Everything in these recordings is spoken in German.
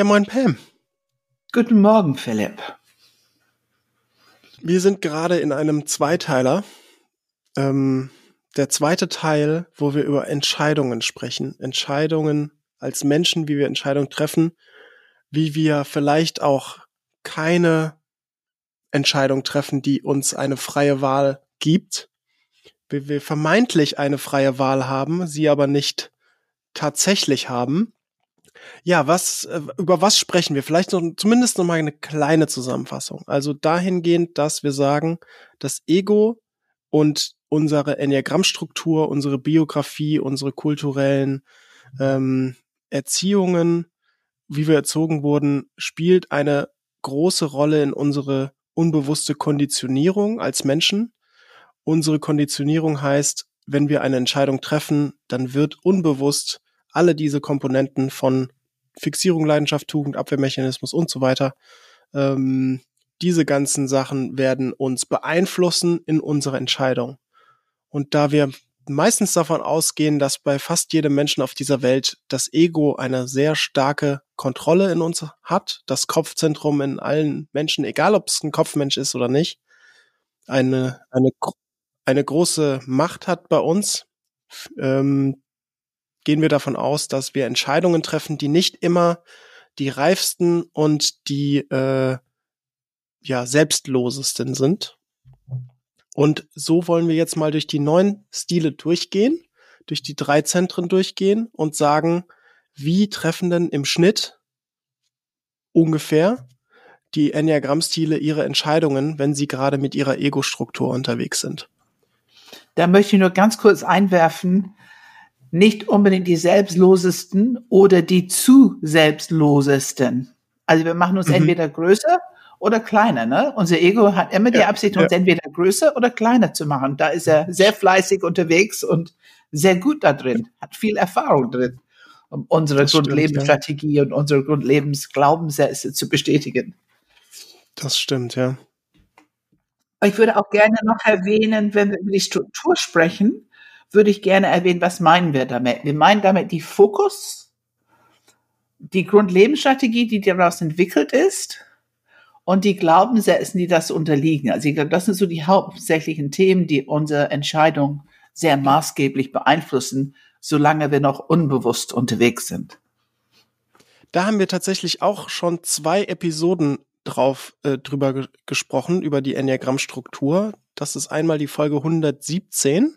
Ja, moin Pam. Guten Morgen, Philipp. Wir sind gerade in einem Zweiteiler. Ähm, der zweite Teil, wo wir über Entscheidungen sprechen. Entscheidungen als Menschen, wie wir Entscheidungen treffen, wie wir vielleicht auch keine Entscheidung treffen, die uns eine freie Wahl gibt. Wie wir vermeintlich eine freie Wahl haben, sie aber nicht tatsächlich haben. Ja, was, äh, über was sprechen wir? Vielleicht noch, zumindest noch mal eine kleine Zusammenfassung. Also dahingehend, dass wir sagen, das Ego und unsere Enneagrammstruktur, unsere Biografie, unsere kulturellen ähm, Erziehungen, wie wir erzogen wurden, spielt eine große Rolle in unsere unbewusste Konditionierung als Menschen. Unsere Konditionierung heißt, wenn wir eine Entscheidung treffen, dann wird unbewusst alle diese Komponenten von Fixierung, Leidenschaft, Tugend, Abwehrmechanismus und so weiter, ähm, diese ganzen Sachen werden uns beeinflussen in unserer Entscheidung. Und da wir meistens davon ausgehen, dass bei fast jedem Menschen auf dieser Welt das Ego eine sehr starke Kontrolle in uns hat, das Kopfzentrum in allen Menschen, egal ob es ein Kopfmensch ist oder nicht, eine, eine, eine große Macht hat bei uns, ähm, gehen wir davon aus, dass wir Entscheidungen treffen, die nicht immer die reifsten und die äh, ja selbstlosesten sind. Und so wollen wir jetzt mal durch die neun Stile durchgehen, durch die drei Zentren durchgehen und sagen, wie treffen denn im Schnitt ungefähr die Enneagramm-Stile ihre Entscheidungen, wenn sie gerade mit ihrer Ego-Struktur unterwegs sind. Da möchte ich nur ganz kurz einwerfen, nicht unbedingt die selbstlosesten oder die zu selbstlosesten. Also wir machen uns mhm. entweder größer oder kleiner. Ne? Unser Ego hat immer die ja, Absicht, uns ja. entweder größer oder kleiner zu machen. Da ist er sehr fleißig unterwegs und sehr gut da drin, hat viel Erfahrung drin, um unsere das Grundlebensstrategie ja. und unsere Grundlebensglaubenssätze zu bestätigen. Das stimmt, ja. Ich würde auch gerne noch erwähnen, wenn wir über die Struktur sprechen, würde ich gerne erwähnen, was meinen wir damit? Wir meinen damit die Fokus, die Grundlebensstrategie, die daraus entwickelt ist, und die Glaubenssätze, die das unterliegen. Also ich glaube, das sind so die hauptsächlichen Themen, die unsere Entscheidung sehr maßgeblich beeinflussen, solange wir noch unbewusst unterwegs sind. Da haben wir tatsächlich auch schon zwei Episoden drauf äh, drüber ge gesprochen über die Enneagrammstruktur. Das ist einmal die Folge 117.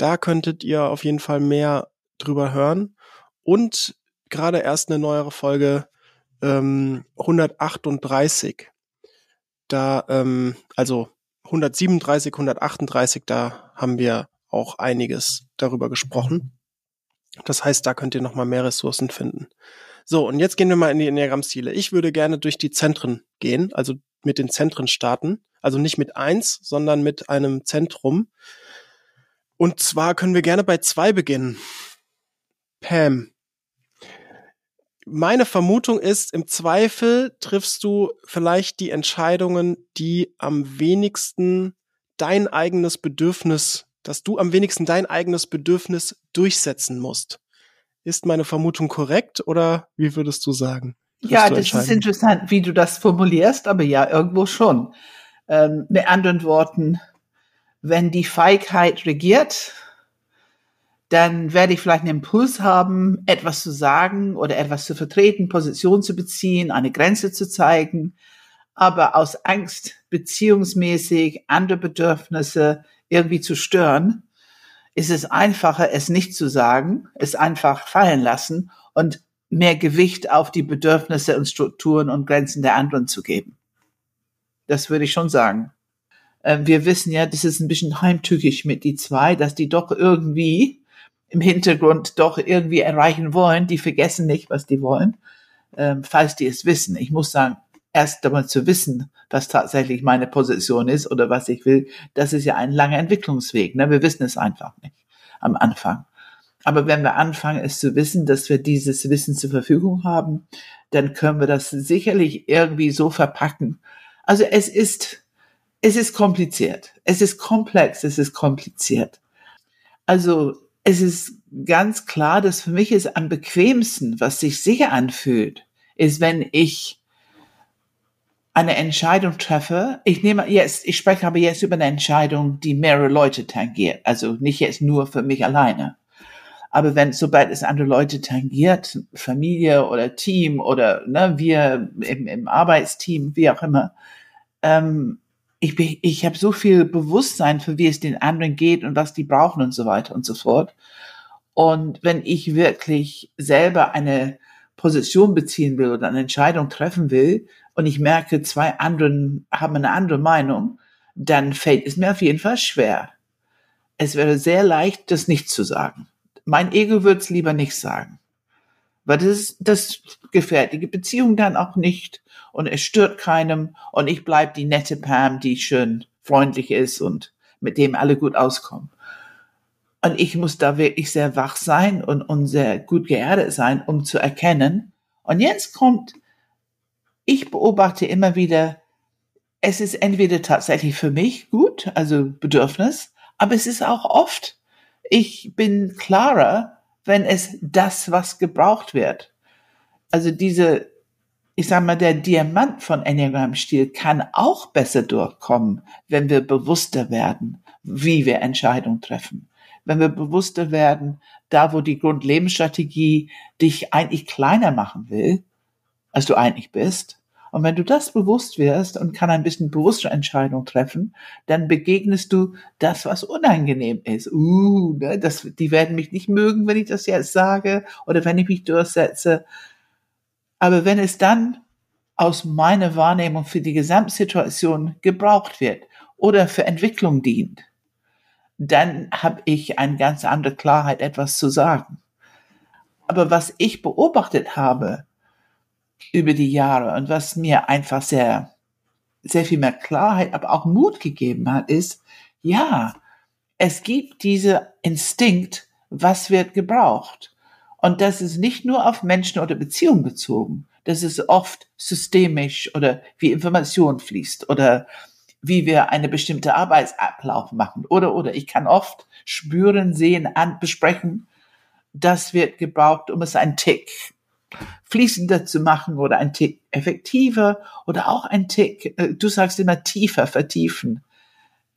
Da könntet ihr auf jeden Fall mehr drüber hören und gerade erst eine neuere Folge ähm, 138. Da, ähm, also 137, 138, da haben wir auch einiges darüber gesprochen. Das heißt, da könnt ihr noch mal mehr Ressourcen finden. So, und jetzt gehen wir mal in die Enneagramm-Stile. Ich würde gerne durch die Zentren gehen, also mit den Zentren starten. Also nicht mit eins, sondern mit einem Zentrum. Und zwar können wir gerne bei zwei beginnen. Pam, meine Vermutung ist, im Zweifel triffst du vielleicht die Entscheidungen, die am wenigsten dein eigenes Bedürfnis, dass du am wenigsten dein eigenes Bedürfnis durchsetzen musst. Ist meine Vermutung korrekt oder wie würdest du sagen? Ja, das ist interessant, wie du das formulierst, aber ja, irgendwo schon. Ähm, mit anderen Worten, wenn die Feigheit regiert, dann werde ich vielleicht einen Impuls haben, etwas zu sagen oder etwas zu vertreten, Position zu beziehen, eine Grenze zu zeigen. Aber aus Angst, beziehungsmäßig andere Bedürfnisse irgendwie zu stören, ist es einfacher, es nicht zu sagen, es einfach fallen lassen und mehr Gewicht auf die Bedürfnisse und Strukturen und Grenzen der anderen zu geben. Das würde ich schon sagen. Ähm, wir wissen ja, das ist ein bisschen heimtückisch mit die zwei, dass die doch irgendwie im Hintergrund doch irgendwie erreichen wollen, die vergessen nicht, was die wollen, ähm, falls die es wissen. Ich muss sagen, erst einmal zu wissen, was tatsächlich meine Position ist oder was ich will, das ist ja ein langer Entwicklungsweg. Ne? Wir wissen es einfach nicht am Anfang. Aber wenn wir anfangen, es zu wissen, dass wir dieses Wissen zur Verfügung haben, dann können wir das sicherlich irgendwie so verpacken. Also es ist, es ist kompliziert. Es ist komplex. Es ist kompliziert. Also es ist ganz klar, dass für mich es am bequemsten, was sich sicher anfühlt, ist, wenn ich eine Entscheidung treffe. Ich nehme jetzt, ich spreche aber jetzt über eine Entscheidung, die mehrere Leute tangiert. Also nicht jetzt nur für mich alleine. Aber wenn, sobald es andere Leute tangiert, Familie oder Team oder ne, wir im, im Arbeitsteam, wie auch immer, ähm, ich, bin, ich habe so viel Bewusstsein für wie es den anderen geht und was die brauchen und so weiter und so fort. Und wenn ich wirklich selber eine Position beziehen will oder eine Entscheidung treffen will und ich merke, zwei anderen haben eine andere Meinung, dann fällt es mir auf jeden Fall schwer. Es wäre sehr leicht, das nicht zu sagen. Mein Ego würde es lieber nicht sagen. Weil das, das gefährdet die Beziehung dann auch nicht und es stört keinem und ich bleib die nette Pam, die schön freundlich ist und mit dem alle gut auskommen. Und ich muss da wirklich sehr wach sein und, und sehr gut geerdet sein, um zu erkennen. Und jetzt kommt, ich beobachte immer wieder, es ist entweder tatsächlich für mich gut, also Bedürfnis, aber es ist auch oft, ich bin klarer, wenn es das, was gebraucht wird. Also diese ich sag mal, der Diamant von Enneagram-Stil kann auch besser durchkommen, wenn wir bewusster werden, wie wir Entscheidungen treffen. Wenn wir bewusster werden, da wo die Grundlebensstrategie dich eigentlich kleiner machen will, als du eigentlich bist. Und wenn du das bewusst wirst und kann ein bisschen bewusste Entscheidungen treffen, dann begegnest du das, was unangenehm ist. Uh, ne, das, die werden mich nicht mögen, wenn ich das jetzt sage oder wenn ich mich durchsetze. Aber wenn es dann aus meiner Wahrnehmung für die Gesamtsituation gebraucht wird oder für Entwicklung dient, dann habe ich eine ganz andere Klarheit, etwas zu sagen. Aber was ich beobachtet habe über die Jahre und was mir einfach sehr, sehr viel mehr Klarheit, aber auch Mut gegeben hat, ist, ja, es gibt diese Instinkt, was wird gebraucht. Und das ist nicht nur auf Menschen oder Beziehungen bezogen. Das ist oft systemisch oder wie Information fließt oder wie wir eine bestimmte Arbeitsablauf machen oder oder ich kann oft spüren, sehen, an, besprechen, das wird gebraucht, um es ein Tick fließender zu machen oder ein Tick effektiver oder auch ein Tick, äh, du sagst immer tiefer, vertiefen.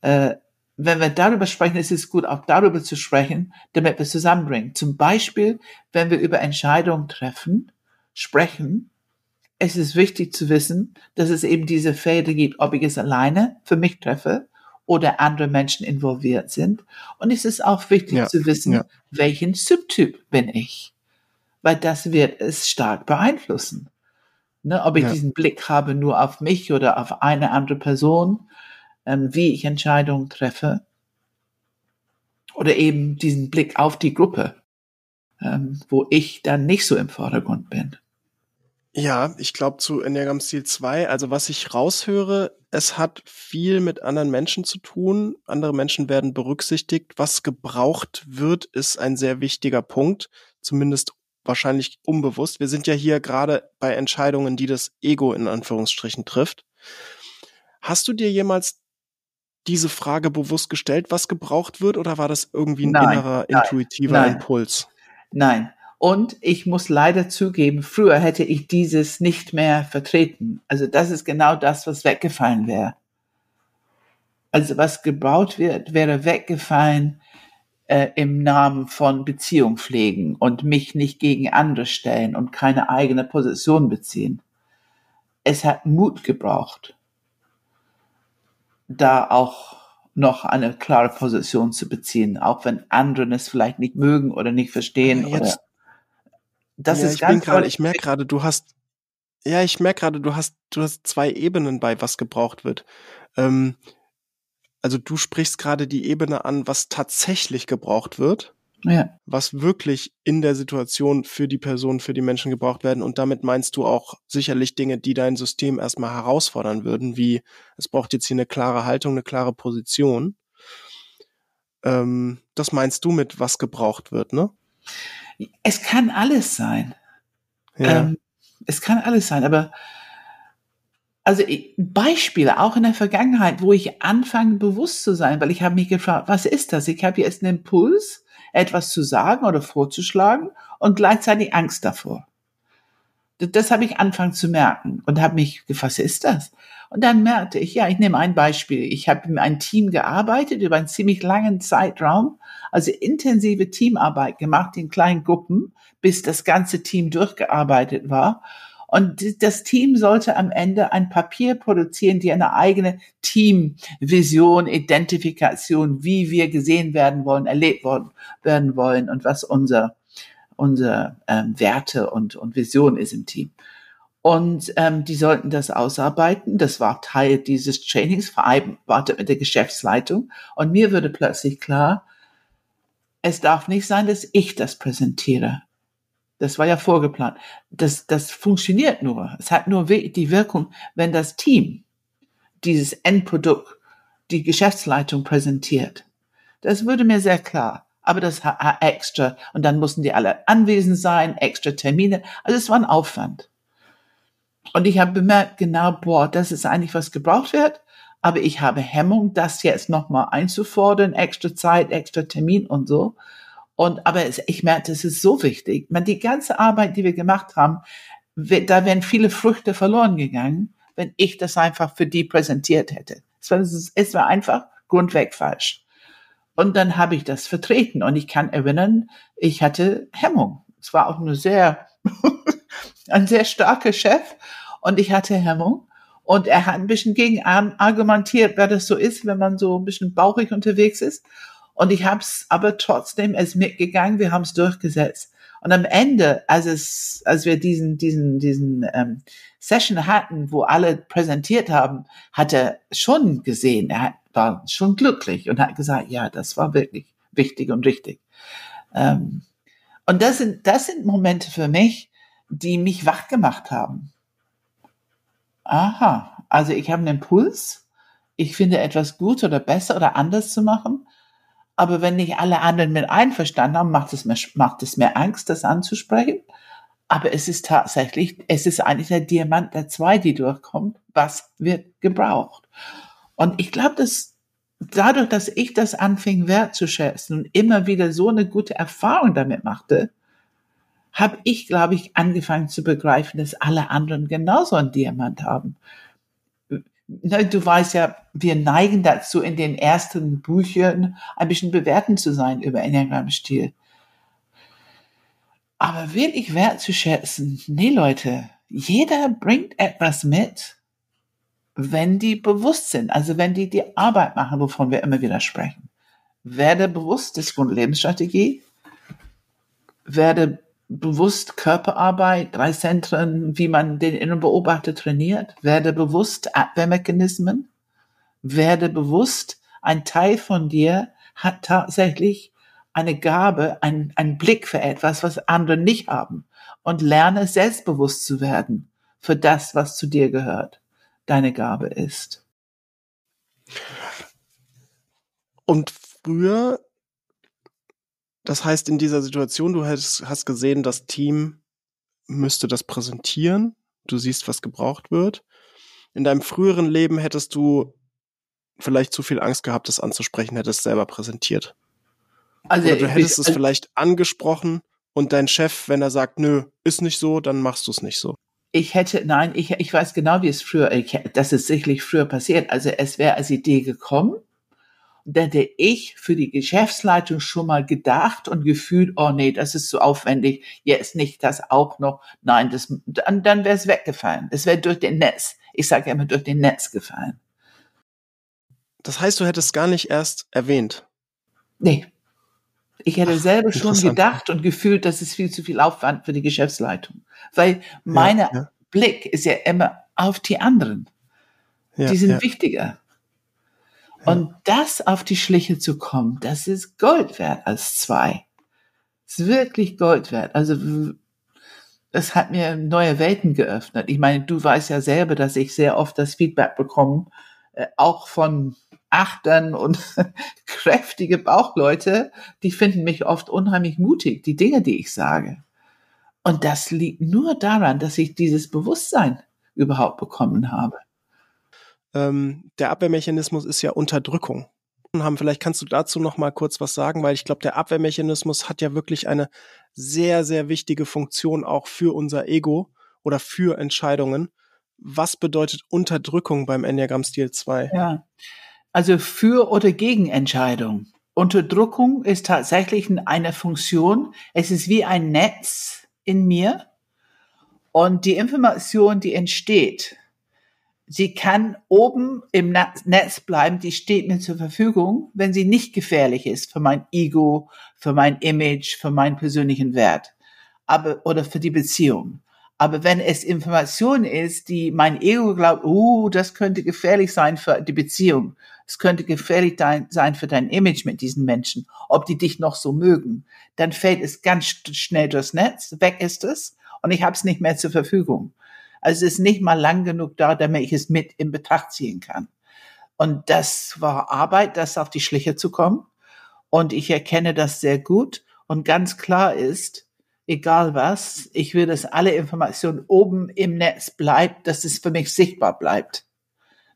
Äh, wenn wir darüber sprechen, ist es gut, auch darüber zu sprechen, damit wir zusammenbringen. Zum Beispiel, wenn wir über Entscheidungen treffen, sprechen, es ist wichtig zu wissen, dass es eben diese Fäden gibt, ob ich es alleine für mich treffe oder andere Menschen involviert sind. Und es ist auch wichtig ja, zu wissen, ja. welchen Subtyp bin ich. Weil das wird es stark beeinflussen. Ne, ob ich ja. diesen Blick habe nur auf mich oder auf eine andere Person ähm, wie ich Entscheidungen treffe. Oder eben diesen Blick auf die Gruppe, ähm, wo ich dann nicht so im Vordergrund bin. Ja, ich glaube zu Enneagram Stil 2, also was ich raushöre, es hat viel mit anderen Menschen zu tun. Andere Menschen werden berücksichtigt. Was gebraucht wird, ist ein sehr wichtiger Punkt, zumindest wahrscheinlich unbewusst. Wir sind ja hier gerade bei Entscheidungen, die das Ego in Anführungsstrichen trifft. Hast du dir jemals diese Frage bewusst gestellt, was gebraucht wird, oder war das irgendwie ein nein, innerer, nein, intuitiver nein, Impuls? Nein. Und ich muss leider zugeben, früher hätte ich dieses nicht mehr vertreten. Also das ist genau das, was weggefallen wäre. Also was gebaut wird, wäre weggefallen äh, im Namen von Beziehung pflegen und mich nicht gegen andere stellen und keine eigene Position beziehen. Es hat Mut gebraucht da auch noch eine klare Position zu beziehen, auch wenn andere es vielleicht nicht mögen oder nicht verstehen. Ja, jetzt, oder das ja, ist ich ganz bin gerade, ich merke gerade, du hast, ja, ich merke gerade, du hast, du hast zwei Ebenen bei, was gebraucht wird. Ähm, also du sprichst gerade die Ebene an, was tatsächlich gebraucht wird ja. was wirklich in der Situation für die Person, für die Menschen gebraucht werden. Und damit meinst du auch sicherlich Dinge, die dein System erstmal herausfordern würden, wie es braucht jetzt hier eine klare Haltung, eine klare Position. Ähm, das meinst du mit, was gebraucht wird, ne? Es kann alles sein. Ja. Ähm, es kann alles sein, aber also Beispiele auch in der Vergangenheit, wo ich anfange bewusst zu sein, weil ich habe mich gefragt, was ist das? Ich habe jetzt einen Impuls etwas zu sagen oder vorzuschlagen und gleichzeitig Angst davor. Das habe ich angefangen zu merken und habe mich gefasst, was ist das? Und dann merkte ich, ja, ich nehme ein Beispiel. Ich habe in einem Team gearbeitet über einen ziemlich langen Zeitraum, also intensive Teamarbeit gemacht in kleinen Gruppen, bis das ganze Team durchgearbeitet war. Und das Team sollte am Ende ein Papier produzieren, die eine eigene Teamvision, Identifikation, wie wir gesehen werden wollen, erlebt worden, werden wollen und was unser, unser ähm, Werte und, und Vision ist im Team. Und ähm, die sollten das ausarbeiten. Das war Teil dieses Trainings, vereinbart mit der Geschäftsleitung. Und mir würde plötzlich klar, es darf nicht sein, dass ich das präsentiere. Das war ja vorgeplant. Das, das funktioniert nur. Es hat nur die Wirkung, wenn das Team dieses Endprodukt, die Geschäftsleitung präsentiert. Das würde mir sehr klar. Aber das hat extra. Und dann mussten die alle anwesend sein, extra Termine. Also es war ein Aufwand. Und ich habe bemerkt, genau, boah, das ist eigentlich, was gebraucht wird. Aber ich habe Hemmung, das jetzt nochmal einzufordern, extra Zeit, extra Termin und so. Und, aber es, ich merke, das ist so wichtig. Man, die ganze Arbeit, die wir gemacht haben, da wären viele Früchte verloren gegangen, wenn ich das einfach für die präsentiert hätte. Es war, es war einfach grundweg falsch. Und dann habe ich das vertreten und ich kann erinnern, ich hatte Hemmung. Es war auch eine sehr, ein sehr starker Chef und ich hatte Hemmung. Und er hat ein bisschen gegen argumentiert, wer das so ist, wenn man so ein bisschen bauchig unterwegs ist. Und ich habe es aber trotzdem es mitgegangen, wir haben es durchgesetzt. Und am Ende, als es, als wir diesen, diesen, diesen ähm, Session hatten, wo alle präsentiert haben, hat er schon gesehen, er hat, war schon glücklich und hat gesagt, ja, das war wirklich wichtig und richtig. Ähm, und das sind, das sind Momente für mich, die mich wach gemacht haben. Aha, also ich habe einen Impuls, ich finde etwas gut oder besser oder anders zu machen. Aber wenn nicht alle anderen mit einverstanden haben, macht es mir, macht es mir Angst, das anzusprechen. Aber es ist tatsächlich, es ist eigentlich der Diamant der zwei, die durchkommt. Was wird gebraucht? Und ich glaube, dass dadurch, dass ich das anfing wertzuschätzen und immer wieder so eine gute Erfahrung damit machte, habe ich, glaube ich, angefangen zu begreifen, dass alle anderen genauso einen Diamant haben. Du weißt ja, wir neigen dazu, in den ersten Büchern ein bisschen bewertend zu sein über Enneagramm-Stil. Aber wirklich wertzuschätzen, nee Leute, jeder bringt etwas mit, wenn die bewusst sind, also wenn die die Arbeit machen, wovon wir immer wieder sprechen. Werde bewusst, das ist Grundlebensstrategie. Werde bewusst Körperarbeit, drei Zentren, wie man den inneren Beobachter trainiert. Werde bewusst Abwehrmechanismen. Werde bewusst, ein Teil von dir hat tatsächlich eine Gabe, ein, ein Blick für etwas, was andere nicht haben. Und lerne selbstbewusst zu werden für das, was zu dir gehört, deine Gabe ist. Und früher das heißt, in dieser Situation, du hast, hast gesehen, das Team müsste das präsentieren. Du siehst, was gebraucht wird. In deinem früheren Leben hättest du vielleicht zu viel Angst gehabt, das anzusprechen, hättest selber präsentiert. Also, Oder du hättest ich, es also vielleicht angesprochen und dein Chef, wenn er sagt, nö, ist nicht so, dann machst du es nicht so. Ich hätte, nein, ich, ich weiß genau, wie es früher, ich, das ist sicherlich früher passiert. Also es wäre als Idee gekommen hätte ich für die Geschäftsleitung schon mal gedacht und gefühlt, oh nee, das ist zu aufwendig, jetzt nicht das auch noch. Nein, das, dann, dann wäre es weggefallen. Es wäre durch den Netz. Ich sage immer durch den Netz gefallen. Das heißt, du hättest gar nicht erst erwähnt. Nee. Ich hätte Ach, selber schon gedacht und gefühlt, das ist viel zu viel Aufwand für die Geschäftsleitung. Weil mein ja, ja. Blick ist ja immer auf die anderen. Ja, die sind wichtiger. Und das auf die Schliche zu kommen, das ist Gold wert als zwei. Das ist wirklich Gold wert. Also, es hat mir neue Welten geöffnet. Ich meine, du weißt ja selber, dass ich sehr oft das Feedback bekomme, äh, auch von Achtern und kräftige Bauchleute, die finden mich oft unheimlich mutig, die Dinge, die ich sage. Und das liegt nur daran, dass ich dieses Bewusstsein überhaupt bekommen habe ähm, der Abwehrmechanismus ist ja Unterdrückung. Haben, vielleicht kannst du dazu noch mal kurz was sagen, weil ich glaube, der Abwehrmechanismus hat ja wirklich eine sehr, sehr wichtige Funktion auch für unser Ego oder für Entscheidungen. Was bedeutet Unterdrückung beim Enneagramm-Stil 2? Ja, also für oder gegen Entscheidung. Unterdrückung ist tatsächlich eine Funktion. Es ist wie ein Netz in mir. Und die Information, die entsteht, sie kann oben im Netz bleiben, die steht mir zur Verfügung, wenn sie nicht gefährlich ist für mein Ego, für mein Image, für meinen persönlichen Wert, aber, oder für die Beziehung. Aber wenn es Information ist, die mein Ego glaubt, uh, das könnte gefährlich sein für die Beziehung, es könnte gefährlich dein, sein für dein Image mit diesen Menschen, ob die dich noch so mögen, dann fällt es ganz schnell durchs Netz, weg ist es und ich habe es nicht mehr zur Verfügung. Also es ist nicht mal lang genug da, damit ich es mit in Betracht ziehen kann. Und das war Arbeit, das auf die Schliche zu kommen. Und ich erkenne das sehr gut. Und ganz klar ist, egal was, ich will, dass alle Informationen oben im Netz bleibt, dass es für mich sichtbar bleibt.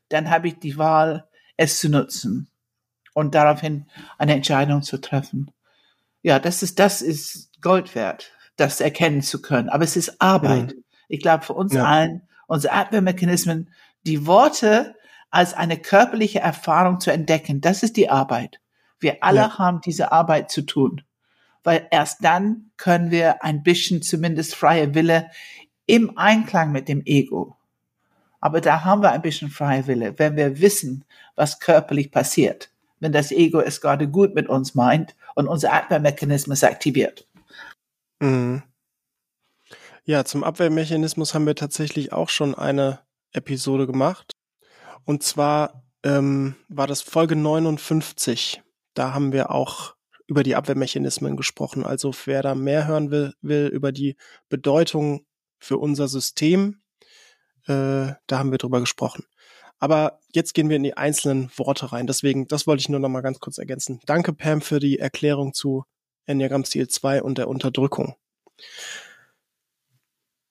Dann habe ich die Wahl, es zu nutzen und daraufhin eine Entscheidung zu treffen. Ja, das ist, das ist Gold wert, das erkennen zu können. Aber es ist Arbeit. Mhm. Ich glaube, für uns ja. allen, unsere Abwehrmechanismen, die Worte als eine körperliche Erfahrung zu entdecken, das ist die Arbeit. Wir alle ja. haben diese Arbeit zu tun, weil erst dann können wir ein bisschen zumindest freie Wille im Einklang mit dem Ego. Aber da haben wir ein bisschen freie Wille, wenn wir wissen, was körperlich passiert, wenn das Ego es gerade gut mit uns meint und unser Abwehrmechanismus aktiviert. Mhm. Ja, zum Abwehrmechanismus haben wir tatsächlich auch schon eine Episode gemacht. Und zwar ähm, war das Folge 59. Da haben wir auch über die Abwehrmechanismen gesprochen. Also wer da mehr hören will, will über die Bedeutung für unser System, äh, da haben wir drüber gesprochen. Aber jetzt gehen wir in die einzelnen Worte rein. Deswegen, das wollte ich nur noch mal ganz kurz ergänzen. Danke, Pam, für die Erklärung zu Enneagramm Stil 2 und der Unterdrückung.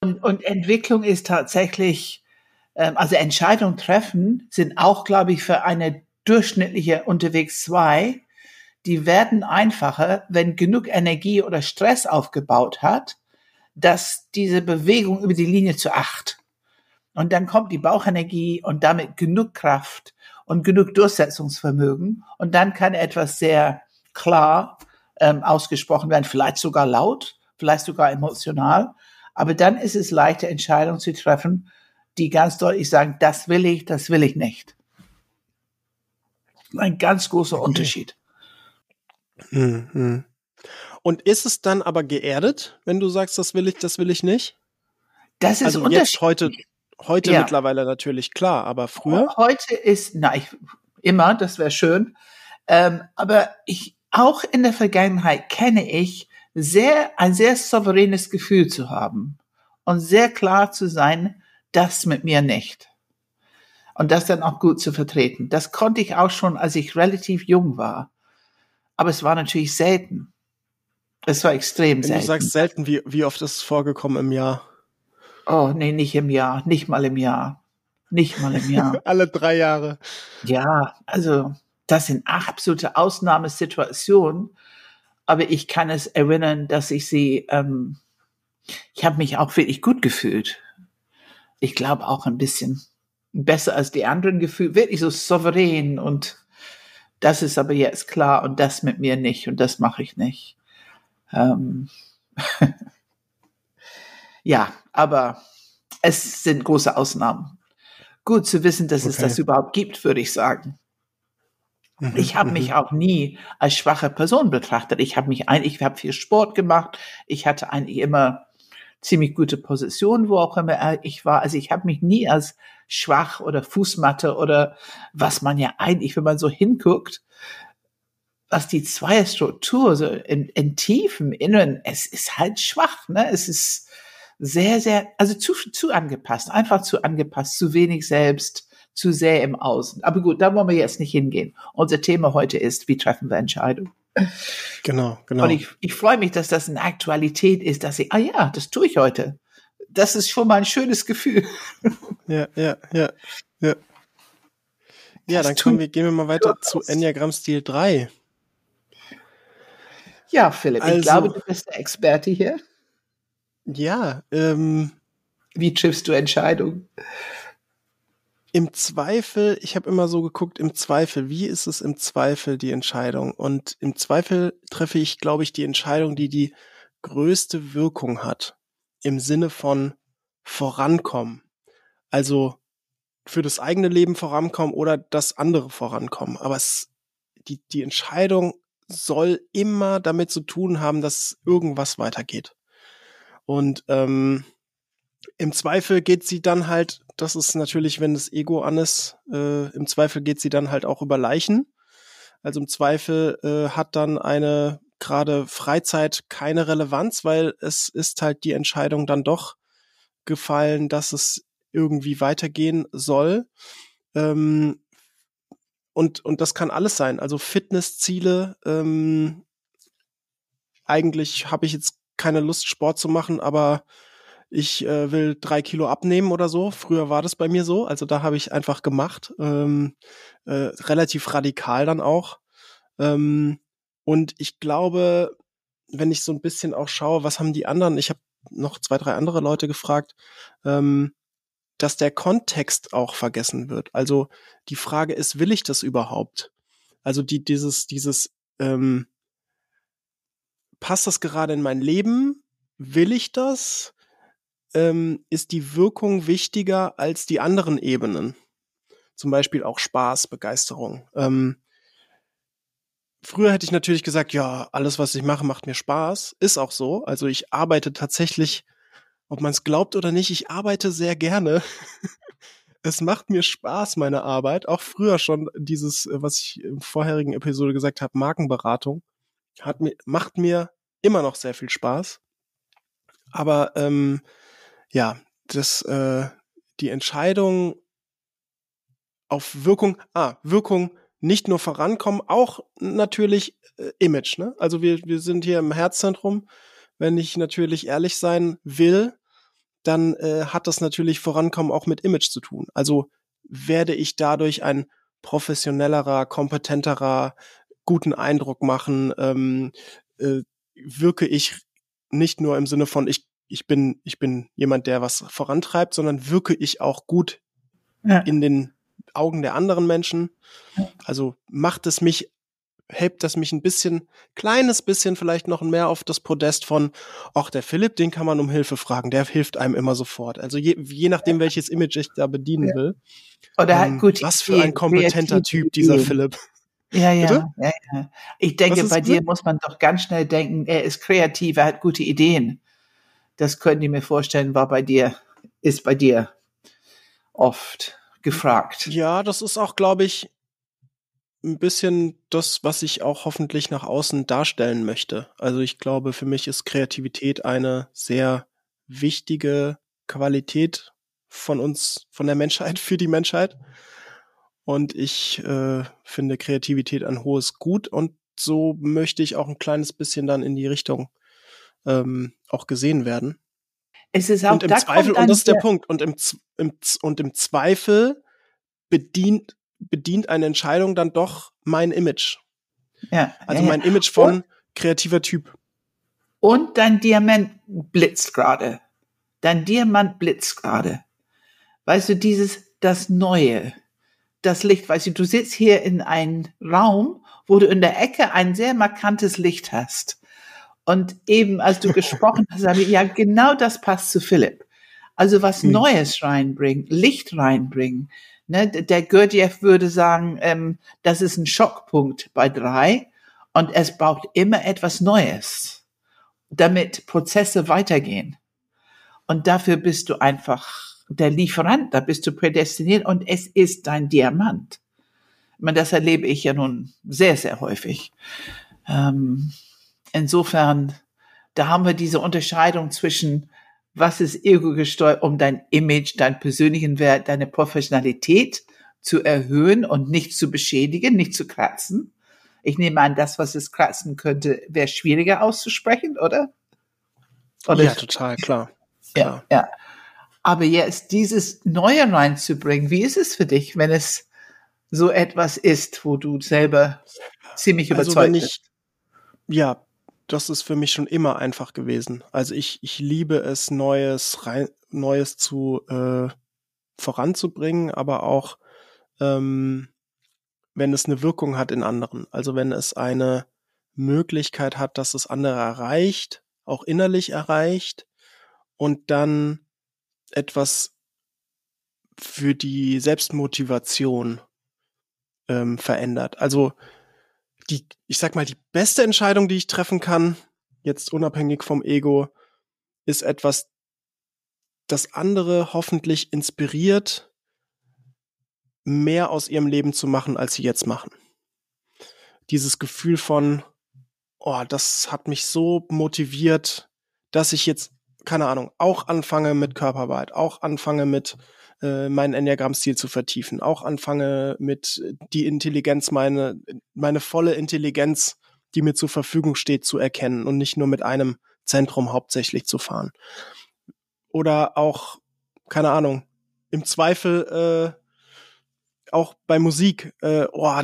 Und, und Entwicklung ist tatsächlich, ähm, also Entscheidungen treffen sind auch, glaube ich, für eine durchschnittliche unterwegs zwei, die werden einfacher, wenn genug Energie oder Stress aufgebaut hat, dass diese Bewegung über die Linie zu acht. Und dann kommt die Bauchenergie und damit genug Kraft und genug Durchsetzungsvermögen. Und dann kann etwas sehr klar ähm, ausgesprochen werden, vielleicht sogar laut, vielleicht sogar emotional. Aber dann ist es leichter, Entscheidungen zu treffen, die ganz deutlich sagen, das will ich, das will ich nicht. Ein ganz großer. Unterschied. Mhm. Und ist es dann aber geerdet, wenn du sagst, das will ich, das will ich nicht? Das ist also jetzt heute, heute ja. mittlerweile natürlich klar, aber früher? Heute ist, na, ich, immer, das wäre schön. Ähm, aber ich, auch in der Vergangenheit kenne ich sehr, ein sehr souveränes Gefühl zu haben und sehr klar zu sein, das mit mir nicht. Und das dann auch gut zu vertreten. Das konnte ich auch schon, als ich relativ jung war. Aber es war natürlich selten. Es war extrem selten. du sagst selten, wie, wie oft ist es vorgekommen im Jahr? Oh, nee, nicht im Jahr. Nicht mal im Jahr. Nicht mal im Jahr. Alle drei Jahre. Ja, also das sind absolute Ausnahmesituationen aber ich kann es erinnern, dass ich sie, ähm, ich habe mich auch wirklich gut gefühlt. Ich glaube auch ein bisschen besser als die anderen gefühlt, wirklich so souverän und das ist aber jetzt klar und das mit mir nicht und das mache ich nicht. Ähm ja, aber es sind große Ausnahmen. Gut zu wissen, dass okay. es das überhaupt gibt, würde ich sagen. Mhm, ich habe mich mhm. auch nie als schwache Person betrachtet. Ich habe mich eigentlich, ich habe viel Sport gemacht. Ich hatte eigentlich immer ziemlich gute Position, wo auch immer ich war. Also ich habe mich nie als schwach oder Fußmatte oder was man ja eigentlich, wenn man so hinguckt, was die Zweierstruktur so in, in tiefem Inneren, es ist halt schwach, ne? Es ist sehr, sehr, also zu, zu angepasst, einfach zu angepasst, zu wenig selbst zu sehr im Außen. Aber gut, da wollen wir jetzt nicht hingehen. Unser Thema heute ist, wie treffen wir Entscheidungen? Genau, genau. Und ich, ich freue mich, dass das eine Aktualität ist, dass ich, ah ja, das tue ich heute. Das ist schon mal ein schönes Gefühl. Ja, ja, ja, ja. Ja, dann kommen wir, gehen wir mal weiter zu Enneagramm Stil 3. Ja, Philipp, also, ich glaube, du bist der Experte hier. Ja, ähm, Wie triffst du Entscheidungen? Im Zweifel, ich habe immer so geguckt, im Zweifel, wie ist es im Zweifel die Entscheidung? Und im Zweifel treffe ich, glaube ich, die Entscheidung, die die größte Wirkung hat. Im Sinne von vorankommen. Also für das eigene Leben vorankommen oder das andere vorankommen. Aber es, die, die Entscheidung soll immer damit zu tun haben, dass irgendwas weitergeht. Und ähm, im Zweifel geht sie dann halt, das ist natürlich, wenn das Ego an ist, äh, im Zweifel geht sie dann halt auch über Leichen. Also im Zweifel äh, hat dann eine gerade Freizeit keine Relevanz, weil es ist halt die Entscheidung dann doch gefallen, dass es irgendwie weitergehen soll. Ähm, und, und das kann alles sein. Also Fitnessziele. Ähm, eigentlich habe ich jetzt keine Lust, Sport zu machen, aber ich äh, will drei Kilo abnehmen oder so. Früher war das bei mir so. Also da habe ich einfach gemacht. Ähm, äh, relativ radikal dann auch. Ähm, und ich glaube, wenn ich so ein bisschen auch schaue, was haben die anderen, ich habe noch zwei, drei andere Leute gefragt, ähm, dass der Kontext auch vergessen wird. Also die Frage ist, will ich das überhaupt? Also die, dieses, dieses, ähm, passt das gerade in mein Leben? Will ich das? Ähm, ist die Wirkung wichtiger als die anderen Ebenen? Zum Beispiel auch Spaß, Begeisterung. Ähm, früher hätte ich natürlich gesagt, ja, alles, was ich mache, macht mir Spaß. Ist auch so. Also ich arbeite tatsächlich ob man es glaubt oder nicht, ich arbeite sehr gerne. es macht mir Spaß, meine Arbeit. Auch früher schon dieses, was ich im vorherigen Episode gesagt habe, Markenberatung, hat mir, macht mir immer noch sehr viel Spaß. Aber ähm, ja, das, äh, die Entscheidung auf Wirkung, ah, Wirkung nicht nur vorankommen, auch natürlich äh, Image. Ne? Also wir, wir sind hier im Herzzentrum. Wenn ich natürlich ehrlich sein will, dann äh, hat das natürlich Vorankommen auch mit Image zu tun. Also werde ich dadurch ein professionellerer, kompetenterer, guten Eindruck machen, ähm, äh, wirke ich nicht nur im Sinne von ich ich bin ich bin jemand, der was vorantreibt, sondern wirke ich auch gut ja. in den Augen der anderen Menschen. Also macht es mich hebt das mich ein bisschen, kleines bisschen vielleicht noch mehr auf das Podest von, ach, der Philipp, den kann man um Hilfe fragen, der hilft einem immer sofort. Also je, je nachdem, welches Image ich da bedienen will. Oder ähm, gut. Was für ein kompetenter Typ, dieser. Philipp. Ja, ja, ja, ja. Ich denke, bei dir muss man doch ganz schnell denken, er ist kreativ, er hat gute Ideen. Das könnte ich mir vorstellen, war bei dir, ist bei dir oft gefragt. Ja, das ist auch, glaube ich, ein bisschen das, was ich auch hoffentlich nach außen darstellen möchte. Also ich glaube, für mich ist Kreativität eine sehr wichtige Qualität von uns, von der Menschheit, für die Menschheit. Und ich äh, finde Kreativität ein hohes Gut und so möchte ich auch ein kleines bisschen dann in die Richtung ähm, auch gesehen werden. Es ist auch und im Zweifel, und das ist der Punkt, und im, im, und im Zweifel bedient bedient eine Entscheidung dann doch mein Image. Ja. Also mein Image von und, kreativer Typ. Und dein Diamant blitzt gerade. Dein Diamant blitzt gerade. Weißt du, dieses, das Neue, das Licht, weißt du, du sitzt hier in einem Raum, wo du in der Ecke ein sehr markantes Licht hast. Und eben, als du gesprochen hast, habe ich, ja, genau das passt zu Philipp. Also was hm. Neues reinbringen, Licht reinbringen, Ne, der Gurdjieff würde sagen, ähm, das ist ein Schockpunkt bei drei und es braucht immer etwas Neues, damit Prozesse weitergehen. Und dafür bist du einfach der Lieferant, da bist du prädestiniert und es ist dein Diamant. Ich meine, das erlebe ich ja nun sehr, sehr häufig. Ähm, insofern, da haben wir diese Unterscheidung zwischen was ist ego gesteuert, um dein Image, deinen persönlichen Wert, deine Professionalität zu erhöhen und nicht zu beschädigen, nicht zu kratzen. Ich nehme an, das, was es kratzen könnte, wäre schwieriger auszusprechen, oder? oder ja, total, klar. klar. Ja, ja. Aber jetzt dieses Neue reinzubringen, wie ist es für dich, wenn es so etwas ist, wo du selber ziemlich also überzeugt ich, bist? Ja, das ist für mich schon immer einfach gewesen. Also ich, ich liebe es, Neues, rein, Neues zu äh, voranzubringen, aber auch ähm, wenn es eine Wirkung hat in anderen. Also wenn es eine Möglichkeit hat, dass es andere erreicht, auch innerlich erreicht und dann etwas für die Selbstmotivation ähm, verändert. Also die, ich sag mal, die beste Entscheidung, die ich treffen kann, jetzt unabhängig vom Ego, ist etwas, das andere hoffentlich inspiriert, mehr aus ihrem Leben zu machen, als sie jetzt machen. Dieses Gefühl von, oh, das hat mich so motiviert, dass ich jetzt, keine Ahnung, auch anfange mit Körperarbeit, auch anfange mit äh, mein Enneagramm-Stil zu vertiefen, auch anfange mit die Intelligenz, meine, meine volle Intelligenz, die mir zur Verfügung steht, zu erkennen und nicht nur mit einem Zentrum hauptsächlich zu fahren. Oder auch, keine Ahnung, im Zweifel äh, auch bei Musik, äh, oh,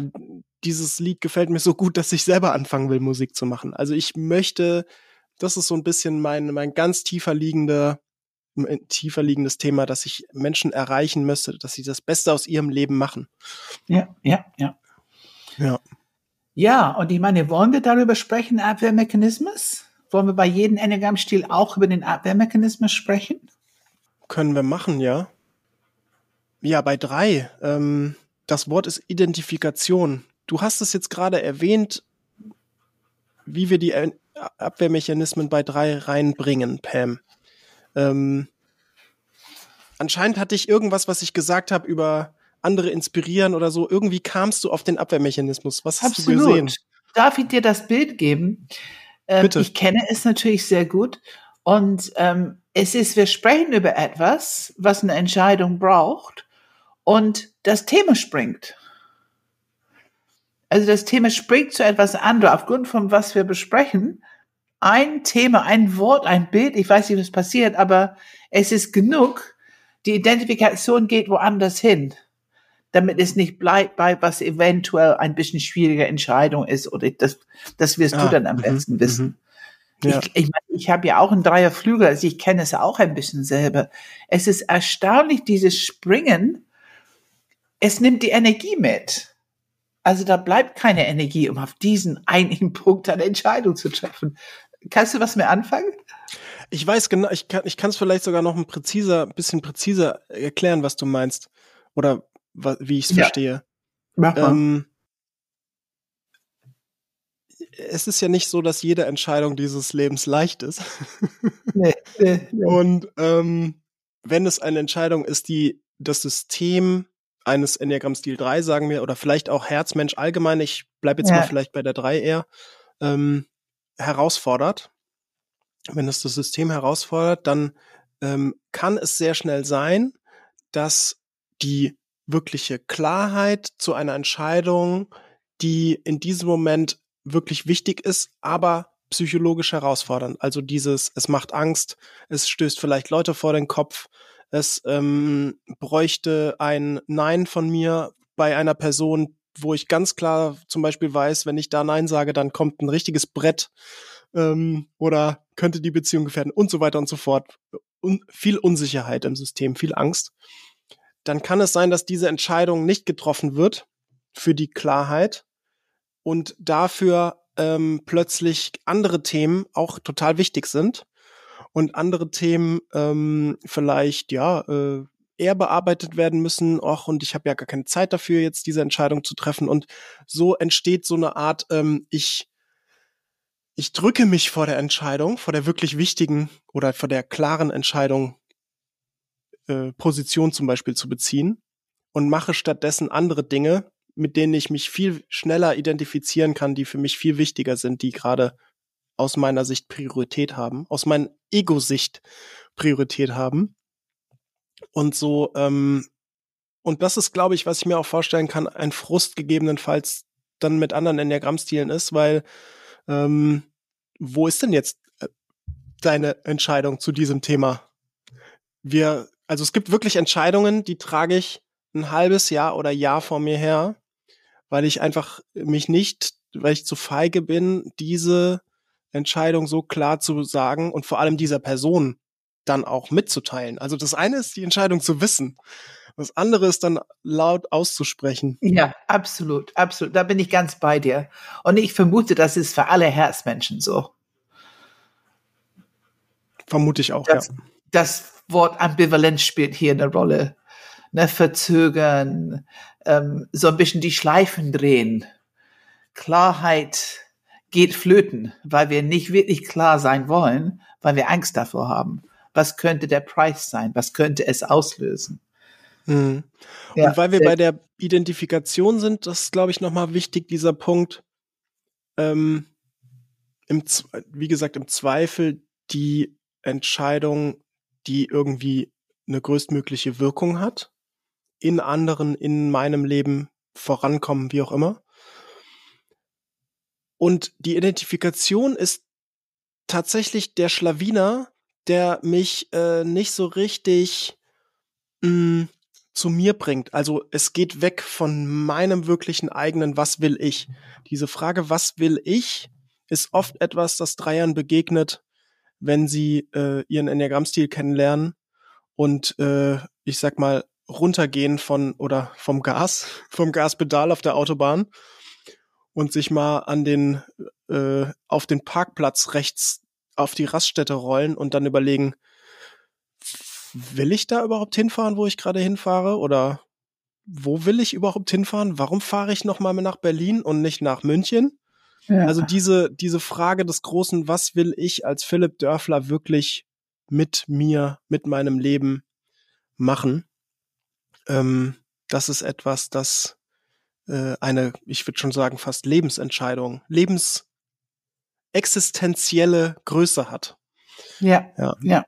dieses Lied gefällt mir so gut, dass ich selber anfangen will, Musik zu machen. Also ich möchte, das ist so ein bisschen mein, mein ganz tiefer liegender tiefer liegendes Thema, dass ich Menschen erreichen müsste, dass sie das Beste aus ihrem Leben machen. Ja, ja, ja. Ja. Ja, und ich meine, wollen wir darüber sprechen, Abwehrmechanismus? Wollen wir bei jedem Enneagramm-Stil auch über den Abwehrmechanismus sprechen? Können wir machen, ja. Ja, bei drei. Ähm, das Wort ist Identifikation. Du hast es jetzt gerade erwähnt, wie wir die Abwehrmechanismen bei drei reinbringen, Pam. Ähm, anscheinend hatte ich irgendwas, was ich gesagt habe über andere inspirieren oder so. Irgendwie kamst du auf den Abwehrmechanismus. Was hast Absolut. du gesehen? Darf ich dir das Bild geben? Ähm, Bitte. Ich kenne es natürlich sehr gut. Und ähm, es ist, wir sprechen über etwas, was eine Entscheidung braucht. Und das Thema springt. Also das Thema springt zu etwas anderem, aufgrund von was wir besprechen ein Thema, ein Wort, ein Bild, ich weiß nicht, was passiert, aber es ist genug. Die Identifikation geht woanders hin, damit es nicht bleibt bei was eventuell ein bisschen schwierige Entscheidung ist oder das, das wirst ah, du dann am mhm, besten mhm. wissen. Ja. Ich, ich, ich habe ja auch einen Dreierflügel, also ich kenne es auch ein bisschen selber. Es ist erstaunlich, dieses Springen, es nimmt die Energie mit. Also da bleibt keine Energie, um auf diesen einigen Punkt eine Entscheidung zu treffen. Kannst du was mehr anfangen? Ich weiß genau, ich kann ich kann es vielleicht sogar noch ein präziser, bisschen präziser erklären, was du meinst oder wie ich es ja. verstehe. Mach mal. Ähm, es ist ja nicht so, dass jede Entscheidung dieses Lebens leicht ist. nee, nee, nee. Und ähm, wenn es eine Entscheidung ist, die das System eines Enneagramm Stil 3, sagen wir, oder vielleicht auch Herzmensch allgemein, ich bleibe jetzt ja. mal vielleicht bei der 3 eher, ähm, herausfordert, wenn es das System herausfordert, dann ähm, kann es sehr schnell sein, dass die wirkliche Klarheit zu einer Entscheidung, die in diesem Moment wirklich wichtig ist, aber psychologisch herausfordernd. Also dieses, es macht Angst, es stößt vielleicht Leute vor den Kopf, es ähm, bräuchte ein Nein von mir bei einer Person, wo ich ganz klar zum Beispiel weiß, wenn ich da Nein sage, dann kommt ein richtiges Brett ähm, oder könnte die Beziehung gefährden und so weiter und so fort. Un viel Unsicherheit im System, viel Angst. Dann kann es sein, dass diese Entscheidung nicht getroffen wird für die Klarheit und dafür ähm, plötzlich andere Themen auch total wichtig sind und andere Themen ähm, vielleicht ja äh, eher bearbeitet werden müssen. Och, und ich habe ja gar keine Zeit dafür, jetzt diese Entscheidung zu treffen. Und so entsteht so eine Art, ähm, ich, ich drücke mich vor der Entscheidung, vor der wirklich wichtigen oder vor der klaren Entscheidung, äh, Position zum Beispiel zu beziehen und mache stattdessen andere Dinge, mit denen ich mich viel schneller identifizieren kann, die für mich viel wichtiger sind, die gerade aus meiner Sicht Priorität haben, aus meiner Ego-Sicht Priorität haben. Und so, ähm, und das ist, glaube ich, was ich mir auch vorstellen kann, ein Frust gegebenenfalls dann mit anderen Enneagrammstilen ist, weil ähm, wo ist denn jetzt äh, deine Entscheidung zu diesem Thema? Wir, also es gibt wirklich Entscheidungen, die trage ich ein halbes Jahr oder Jahr vor mir her, weil ich einfach mich nicht, weil ich zu feige bin, diese Entscheidung so klar zu sagen und vor allem dieser Person dann auch mitzuteilen. Also das eine ist die Entscheidung zu wissen. Das andere ist dann laut auszusprechen. Ja, absolut, absolut. Da bin ich ganz bei dir. Und ich vermute, das ist für alle Herzmenschen so. Vermute ich auch, das, ja. Das Wort Ambivalenz spielt hier eine Rolle. Ne, verzögern, ähm, so ein bisschen die Schleifen drehen. Klarheit geht flöten, weil wir nicht wirklich klar sein wollen, weil wir Angst davor haben. Was könnte der Preis sein? Was könnte es auslösen? Mhm. Ja, und weil wir bei der Identifikation sind, das ist, glaube ich, nochmal wichtig, dieser Punkt, ähm, im, wie gesagt, im Zweifel die Entscheidung, die irgendwie eine größtmögliche Wirkung hat, in anderen, in meinem Leben vorankommen, wie auch immer. Und die Identifikation ist tatsächlich der Schlawiner, der mich äh, nicht so richtig mh, mm, zu mir bringt. Also es geht weg von meinem wirklichen eigenen, was will ich? Diese Frage, was will ich, ist oft etwas, das Dreiern begegnet, wenn sie äh, ihren Enneagrammstil kennenlernen und äh, ich sag mal runtergehen von oder vom Gas, vom Gaspedal auf der Autobahn und sich mal an den äh, auf den Parkplatz rechts auf die Raststätte rollen und dann überlegen, will ich da überhaupt hinfahren, wo ich gerade hinfahre? Oder wo will ich überhaupt hinfahren? Warum fahre ich nochmal nach Berlin und nicht nach München? Ja. Also diese, diese Frage des großen, was will ich als Philipp Dörfler wirklich mit mir, mit meinem Leben machen? Ähm, das ist etwas, das äh, eine, ich würde schon sagen, fast Lebensentscheidung, lebensexistenzielle Größe hat. Ja, ja, ja.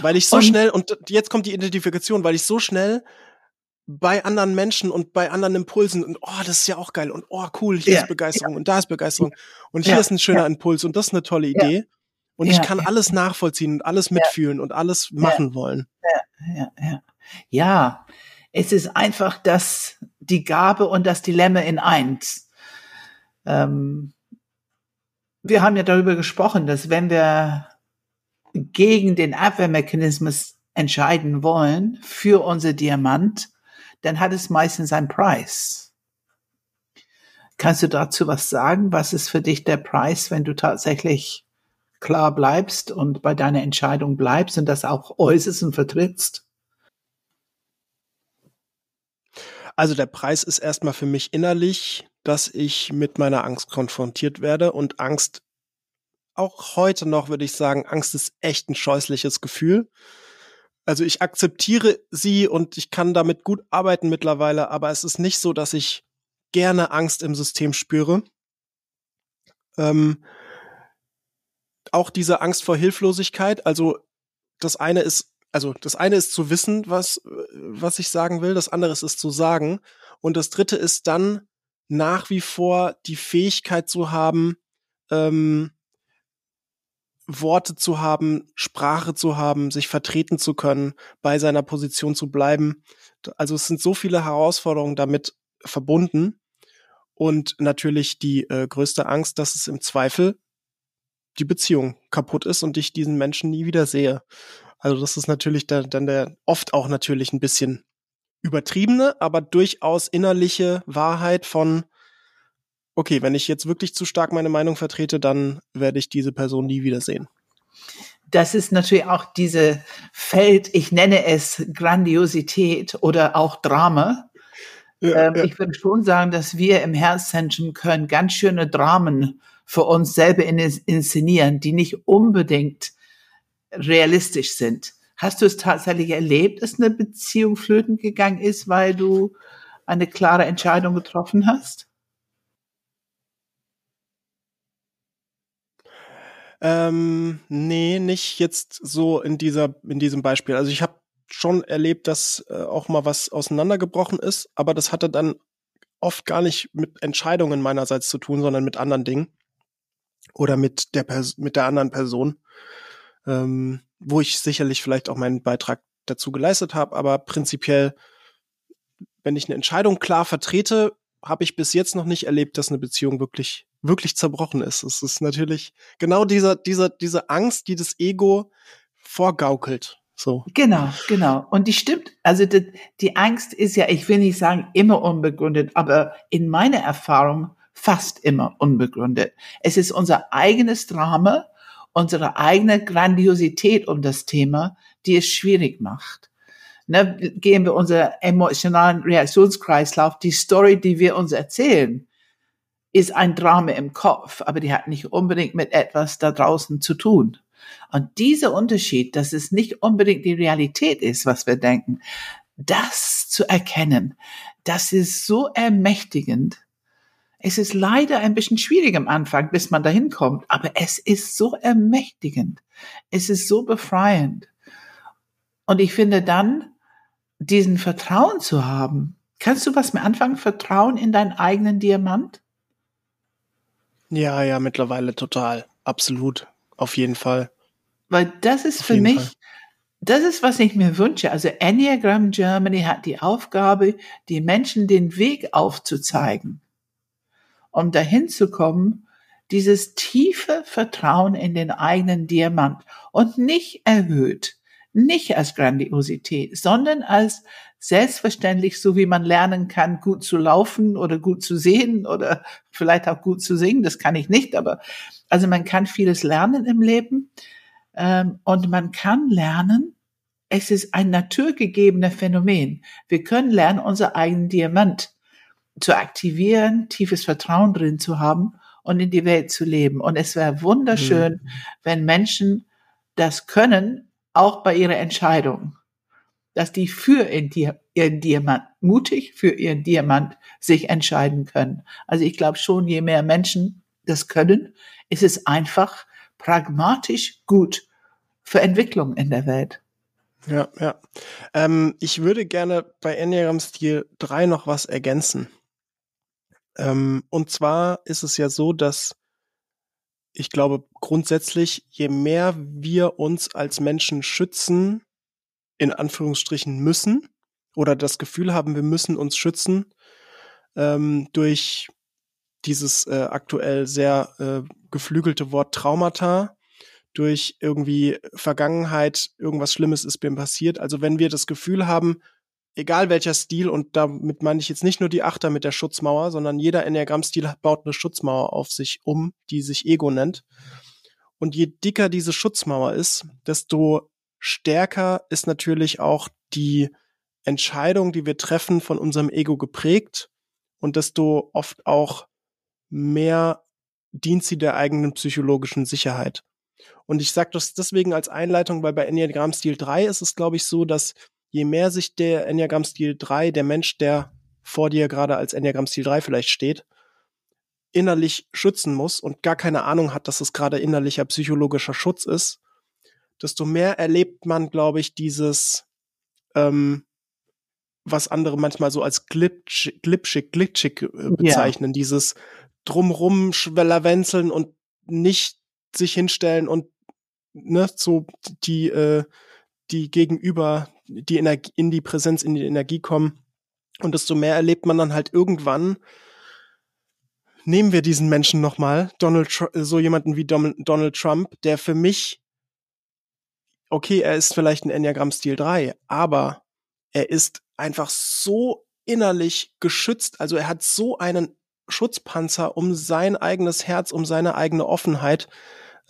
Weil ich so und, schnell, und jetzt kommt die Identifikation, weil ich so schnell bei anderen Menschen und bei anderen Impulsen und oh, das ist ja auch geil und oh, cool, hier ja, ist Begeisterung ja. und da ist Begeisterung und hier ja, ist ein schöner Impuls und das ist eine tolle Idee. Und ich kann alles nachvollziehen und alles mitfühlen und alles machen wollen. Ja, ja, ja. Ja, es ist einfach das, die Gabe und das Dilemma in eins. Ähm, wir haben ja darüber gesprochen, dass wenn wir gegen den Abwehrmechanismus entscheiden wollen für unser Diamant, dann hat es meistens einen Preis. Kannst du dazu was sagen? Was ist für dich der Preis, wenn du tatsächlich klar bleibst und bei deiner Entscheidung bleibst und das auch äußerst und vertrittst? Also der Preis ist erstmal für mich innerlich, dass ich mit meiner Angst konfrontiert werde und Angst auch heute noch, würde ich sagen, Angst ist echt ein scheußliches Gefühl. Also ich akzeptiere sie und ich kann damit gut arbeiten mittlerweile, aber es ist nicht so, dass ich gerne Angst im System spüre. Ähm, auch diese Angst vor Hilflosigkeit, also das eine ist, also das eine ist zu wissen, was, was ich sagen will, das andere ist es zu sagen. Und das dritte ist dann nach wie vor die Fähigkeit zu haben, ähm, Worte zu haben, Sprache zu haben, sich vertreten zu können, bei seiner Position zu bleiben. Also es sind so viele Herausforderungen damit verbunden. Und natürlich die äh, größte Angst, dass es im Zweifel die Beziehung kaputt ist und ich diesen Menschen nie wieder sehe. Also das ist natürlich da, dann der oft auch natürlich ein bisschen übertriebene, aber durchaus innerliche Wahrheit von okay, wenn ich jetzt wirklich zu stark meine Meinung vertrete, dann werde ich diese Person nie wiedersehen. Das ist natürlich auch diese Feld, ich nenne es Grandiosität oder auch Drama. Ja, ähm, ja. Ich würde schon sagen, dass wir im Herzzentrum können ganz schöne Dramen für uns selber inszenieren, die nicht unbedingt realistisch sind. Hast du es tatsächlich erlebt, dass eine Beziehung flöten gegangen ist, weil du eine klare Entscheidung getroffen hast? Ähm, nee, nicht jetzt so in dieser, in diesem Beispiel. Also ich habe schon erlebt, dass äh, auch mal was auseinandergebrochen ist, aber das hatte dann oft gar nicht mit Entscheidungen meinerseits zu tun, sondern mit anderen Dingen oder mit der Pers mit der anderen Person, ähm, wo ich sicherlich vielleicht auch meinen Beitrag dazu geleistet habe, aber prinzipiell, wenn ich eine Entscheidung klar vertrete, habe ich bis jetzt noch nicht erlebt, dass eine Beziehung wirklich wirklich zerbrochen ist. Es ist natürlich genau dieser, dieser, diese Angst, die das Ego vorgaukelt. So. Genau, genau. Und die stimmt. Also die, die Angst ist ja, ich will nicht sagen immer unbegründet, aber in meiner Erfahrung fast immer unbegründet. Es ist unser eigenes Drama, unsere eigene Grandiosität um das Thema, die es schwierig macht. Ne, gehen wir unser emotionalen Reaktionskreislauf, die Story, die wir uns erzählen, ist ein Drama im Kopf, aber die hat nicht unbedingt mit etwas da draußen zu tun. Und dieser Unterschied, dass es nicht unbedingt die Realität ist, was wir denken, das zu erkennen, das ist so ermächtigend. Es ist leider ein bisschen schwierig am Anfang, bis man dahin kommt, aber es ist so ermächtigend. Es ist so befreiend. Und ich finde dann, diesen Vertrauen zu haben. Kannst du was mit anfangen? Vertrauen in deinen eigenen Diamant? Ja, ja, mittlerweile total. Absolut. Auf jeden Fall. Weil das ist Auf für mich, Fall. das ist, was ich mir wünsche. Also Enneagram Germany hat die Aufgabe, die Menschen den Weg aufzuzeigen, um dahin zu kommen, dieses tiefe Vertrauen in den eigenen Diamant und nicht erhöht, nicht als Grandiosität, sondern als selbstverständlich, so wie man lernen kann, gut zu laufen oder gut zu sehen oder vielleicht auch gut zu singen. Das kann ich nicht, aber also man kann vieles lernen im Leben ähm, und man kann lernen, es ist ein naturgegebener Phänomen. Wir können lernen, unser eigenen Diamant zu aktivieren, tiefes Vertrauen drin zu haben und in die Welt zu leben. Und es wäre wunderschön, mhm. wenn Menschen das können, auch bei ihrer Entscheidung, dass die für ihren Diamant, mutig für ihren Diamant sich entscheiden können. Also ich glaube schon, je mehr Menschen das können, ist es einfach pragmatisch gut für Entwicklung in der Welt. Ja, ja. Ähm, ich würde gerne bei Enneagram Stil 3 noch was ergänzen. Ähm, und zwar ist es ja so, dass ich glaube grundsätzlich, je mehr wir uns als Menschen schützen, in Anführungsstrichen müssen, oder das Gefühl haben, wir müssen uns schützen, ähm, durch dieses äh, aktuell sehr äh, geflügelte Wort Traumata, durch irgendwie Vergangenheit, irgendwas Schlimmes ist mir passiert. Also wenn wir das Gefühl haben, egal welcher Stil, und damit meine ich jetzt nicht nur die Achter mit der Schutzmauer, sondern jeder Enneagramm-Stil baut eine Schutzmauer auf sich um, die sich Ego nennt. Und je dicker diese Schutzmauer ist, desto stärker ist natürlich auch die Entscheidung, die wir treffen, von unserem Ego geprägt und desto oft auch mehr dient sie der eigenen psychologischen Sicherheit. Und ich sage das deswegen als Einleitung, weil bei Enneagram Stil 3 ist es, glaube ich, so, dass je mehr sich der Enneagram Stil 3, der Mensch, der vor dir gerade als Enneagram Stil 3 vielleicht steht, innerlich schützen muss und gar keine Ahnung hat, dass es gerade innerlicher psychologischer Schutz ist, desto mehr erlebt man, glaube ich, dieses, ähm, was andere manchmal so als glitschig, glitschig, glitschig äh, bezeichnen, ja. dieses drumrum schwellerwenzeln und nicht sich hinstellen und ne, so die, äh, die gegenüber die Energie, in die Präsenz, in die Energie kommen. Und desto mehr erlebt man dann halt irgendwann, nehmen wir diesen Menschen nochmal, Donald, so jemanden wie Donald Trump, der für mich, okay, er ist vielleicht ein Enneagramm-Stil 3, aber er ist einfach so innerlich geschützt, also er hat so einen Schutzpanzer um sein eigenes Herz, um seine eigene Offenheit,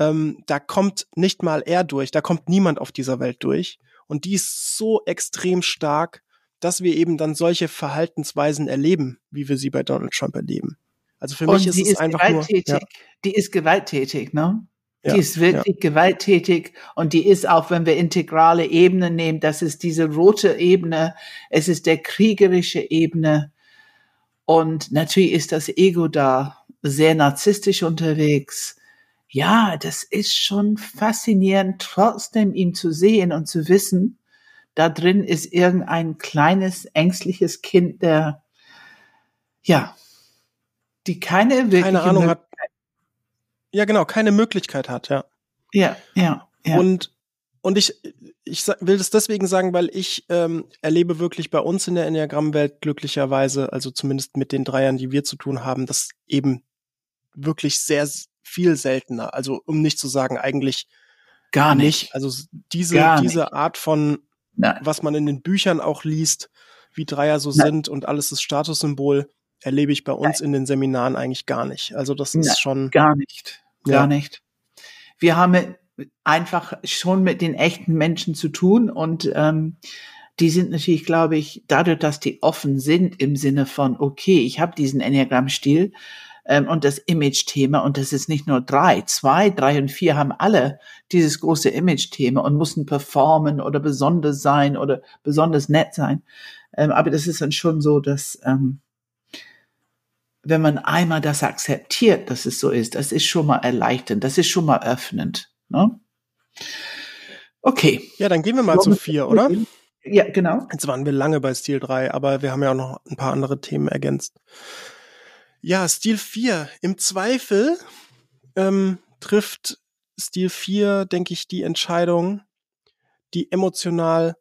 ähm, da kommt nicht mal er durch, da kommt niemand auf dieser Welt durch. Und die ist so extrem stark, dass wir eben dann solche Verhaltensweisen erleben, wie wir sie bei Donald Trump erleben. Also für mich ist es ist einfach nur. Ja. Die ist gewalttätig, ne? Die ja, ist wirklich ja. gewalttätig und die ist auch, wenn wir integrale Ebenen nehmen, das ist diese rote Ebene, es ist der kriegerische Ebene und natürlich ist das Ego da sehr narzisstisch unterwegs ja, das ist schon faszinierend, trotzdem ihn zu sehen und zu wissen, da drin ist irgendein kleines, ängstliches Kind, der, ja, die keine wirkliche keine Ahnung hat. Ja, genau, keine Möglichkeit hat, ja. Ja, ja, ja. Und, und ich, ich will das deswegen sagen, weil ich ähm, erlebe wirklich bei uns in der Enneagrammwelt glücklicherweise, also zumindest mit den Dreiern, die wir zu tun haben, dass eben wirklich sehr viel seltener. Also um nicht zu sagen, eigentlich gar nicht. nicht. Also diese, gar diese nicht. Art von, Nein. was man in den Büchern auch liest, wie Dreier so Nein. sind und alles ist Statussymbol, erlebe ich bei uns Nein. in den Seminaren eigentlich gar nicht. Also das ist schon. Gar nicht. Gar ja. nicht. Wir haben einfach schon mit den echten Menschen zu tun und ähm, die sind natürlich, glaube ich, dadurch, dass die offen sind im Sinne von, okay, ich habe diesen Enneagramm-Stil, ähm, und das Image-Thema. Und das ist nicht nur drei, zwei, drei und vier haben alle dieses große Image-Thema und mussten performen oder besonders sein oder besonders nett sein. Ähm, aber das ist dann schon so, dass ähm, wenn man einmal das akzeptiert, dass es so ist, das ist schon mal erleichternd, das ist schon mal öffnend. Ne? Okay. Ja, dann gehen wir mal zu vier, oder? Ja, genau. Jetzt waren wir lange bei Stil 3, aber wir haben ja auch noch ein paar andere Themen ergänzt. Ja, Stil 4. Im Zweifel ähm, trifft Stil 4, denke ich, die Entscheidung, die emotional,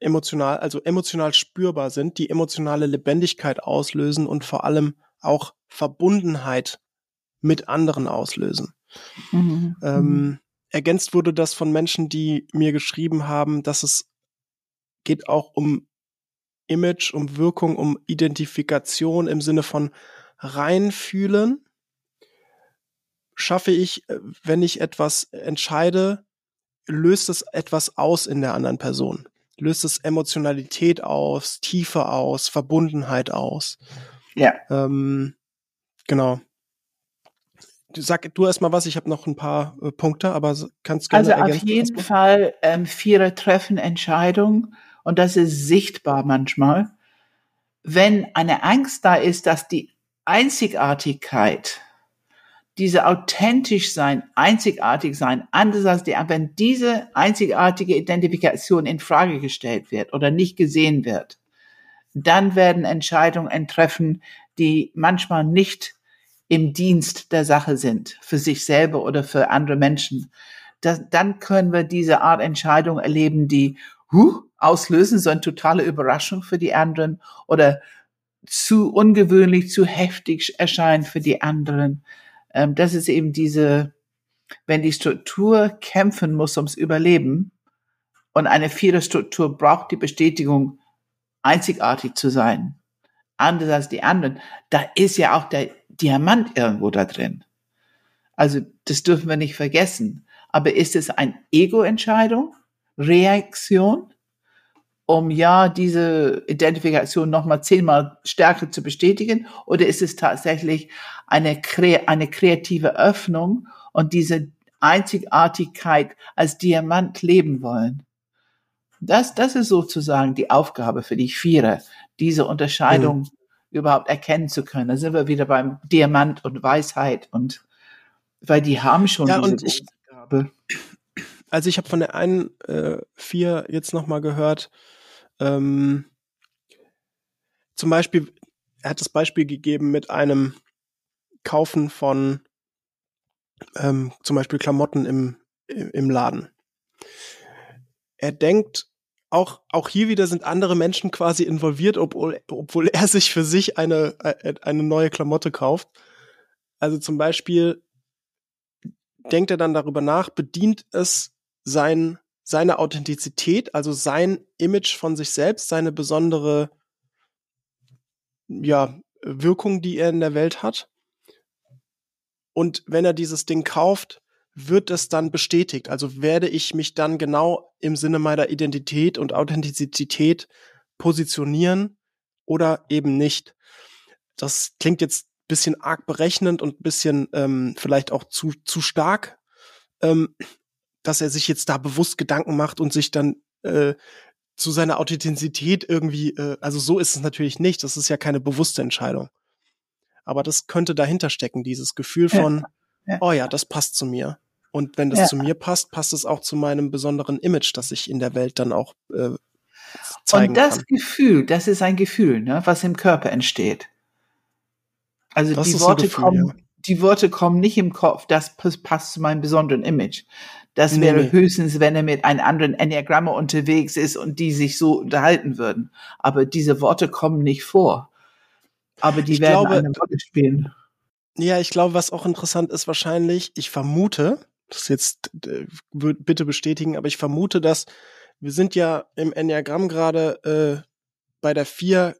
emotional, also emotional spürbar sind, die emotionale Lebendigkeit auslösen und vor allem auch Verbundenheit mit anderen auslösen. Mhm. Ähm, ergänzt wurde das von Menschen, die mir geschrieben haben, dass es geht auch um Image, um Wirkung, um Identifikation im Sinne von reinfühlen. Schaffe ich, äh, wenn ich etwas entscheide, löst es etwas aus in der anderen Person. Löst es Emotionalität aus, Tiefe aus, Verbundenheit aus. Ja. Ähm, genau. Sag du erst mal was, ich habe noch ein paar äh, Punkte, aber kannst gerne Also auf jeden Fall ähm, Vierer treffen Entscheidungen und das ist sichtbar manchmal. Wenn eine Angst da ist, dass die Einzigartigkeit, diese authentisch sein, einzigartig sein, anders als die, wenn diese einzigartige Identifikation in Frage gestellt wird oder nicht gesehen wird, dann werden Entscheidungen treffen, die manchmal nicht im Dienst der Sache sind, für sich selber oder für andere Menschen. Das, dann können wir diese Art Entscheidung erleben, die huh, auslösen, so eine totale Überraschung für die anderen oder zu ungewöhnlich, zu heftig erscheint für die anderen. Ähm, das ist eben diese, wenn die Struktur kämpfen muss ums Überleben und eine vierte Struktur braucht die Bestätigung, einzigartig zu sein, anders als die anderen, da ist ja auch der Diamant irgendwo da drin. Also das dürfen wir nicht vergessen. Aber ist es eine Ego-Entscheidung, Reaktion um ja diese Identifikation nochmal zehnmal stärker zu bestätigen? Oder ist es tatsächlich eine, eine kreative Öffnung und diese Einzigartigkeit als Diamant leben wollen? Das, das ist sozusagen die Aufgabe für die Vierer, diese Unterscheidung mhm. überhaupt erkennen zu können. Da sind wir wieder beim Diamant und Weisheit und weil die haben schon ja, diese ich, Aufgabe. Also ich habe von der einen äh, vier jetzt nochmal gehört, ähm, zum Beispiel, er hat das Beispiel gegeben mit einem Kaufen von ähm, zum Beispiel Klamotten im, im Laden. Er denkt, auch, auch hier wieder sind andere Menschen quasi involviert, obwohl, obwohl er sich für sich eine, äh, eine neue Klamotte kauft. Also zum Beispiel denkt er dann darüber nach, bedient es sein seine Authentizität, also sein Image von sich selbst, seine besondere ja, Wirkung, die er in der Welt hat. Und wenn er dieses Ding kauft, wird es dann bestätigt. Also werde ich mich dann genau im Sinne meiner Identität und Authentizität positionieren oder eben nicht. Das klingt jetzt bisschen arg berechnend und bisschen ähm, vielleicht auch zu, zu stark. Ähm, dass er sich jetzt da bewusst Gedanken macht und sich dann äh, zu seiner Authentizität irgendwie, äh, also so ist es natürlich nicht, das ist ja keine bewusste Entscheidung. Aber das könnte dahinter stecken, dieses Gefühl von, ja, ja. oh ja, das passt zu mir. Und wenn das ja. zu mir passt, passt es auch zu meinem besonderen Image, das ich in der Welt dann auch äh, zeigen Und das kann. Gefühl, das ist ein Gefühl, ne, was im Körper entsteht. Also das die Worte Gefühl, kommen, die Worte kommen nicht im Kopf, das passt zu meinem besonderen Image. Das wäre nee. höchstens, wenn er mit einem anderen Enneagrammer unterwegs ist und die sich so unterhalten würden. Aber diese Worte kommen nicht vor. Aber die ich werden glaube, eine Rolle spielen. Ja, ich glaube, was auch interessant ist wahrscheinlich, ich vermute, das jetzt äh, bitte bestätigen, aber ich vermute, dass wir sind ja im Enneagramm gerade äh, bei der vier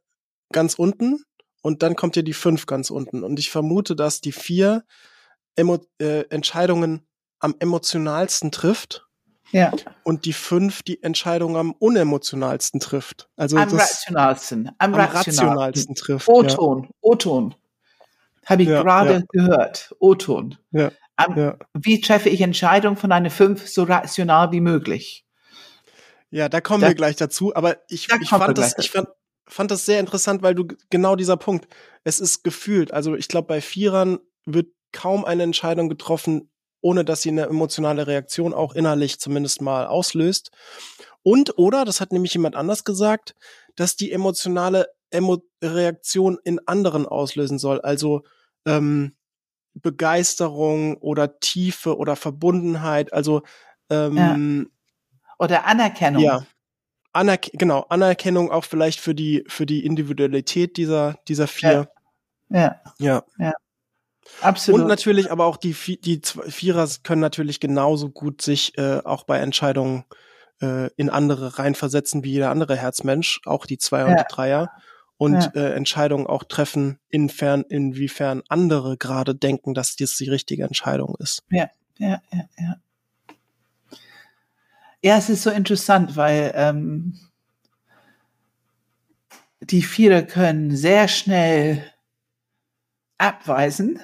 ganz unten und dann kommt ja die fünf ganz unten. Und ich vermute, dass die vier Emo äh, Entscheidungen am emotionalsten trifft. Ja. Und die fünf die Entscheidung am unemotionalsten trifft. Also am rationalsten. Am, am rationalsten. rationalsten trifft. O-Ton, O-Ton. Habe ich Ja, gerade ja. gehört. O-Ton. Ja, Am- ja. Wie treffe ich Entscheidungen von einer fünf so rational wie möglich? Ja, da kommen Da- wir gleich dazu. Aber ich, Da ich fand das, ich fand, fand das sehr interessant, weil du genau dieser Punkt. Es ist gefühlt. Also ich glaube, bei Vierern wird kaum eine Entscheidung getroffen, ohne dass sie eine emotionale Reaktion auch innerlich zumindest mal auslöst. Und oder, das hat nämlich jemand anders gesagt, dass die emotionale Emo Reaktion in anderen auslösen soll. Also ähm, Begeisterung oder Tiefe oder Verbundenheit. Also ähm, Oder Anerkennung. ja. Anerk genau, Anerkennung auch vielleicht für die, für die Individualität dieser, dieser vier. ja Ja. Absolut. Und natürlich aber auch die, die Vierer können natürlich genauso gut sich äh, auch bei Entscheidungen äh, in andere reinversetzen wie jeder andere Herzmensch, auch die Zweier und Ja. die Dreier. Und Ja. äh, Entscheidungen auch treffen, infern, inwiefern andere gerade denken, dass dies die richtige Entscheidung ist. Ja, ja, ja. Ja, es ist so interessant, weil ähm, die Vierer können sehr schnell abweisen,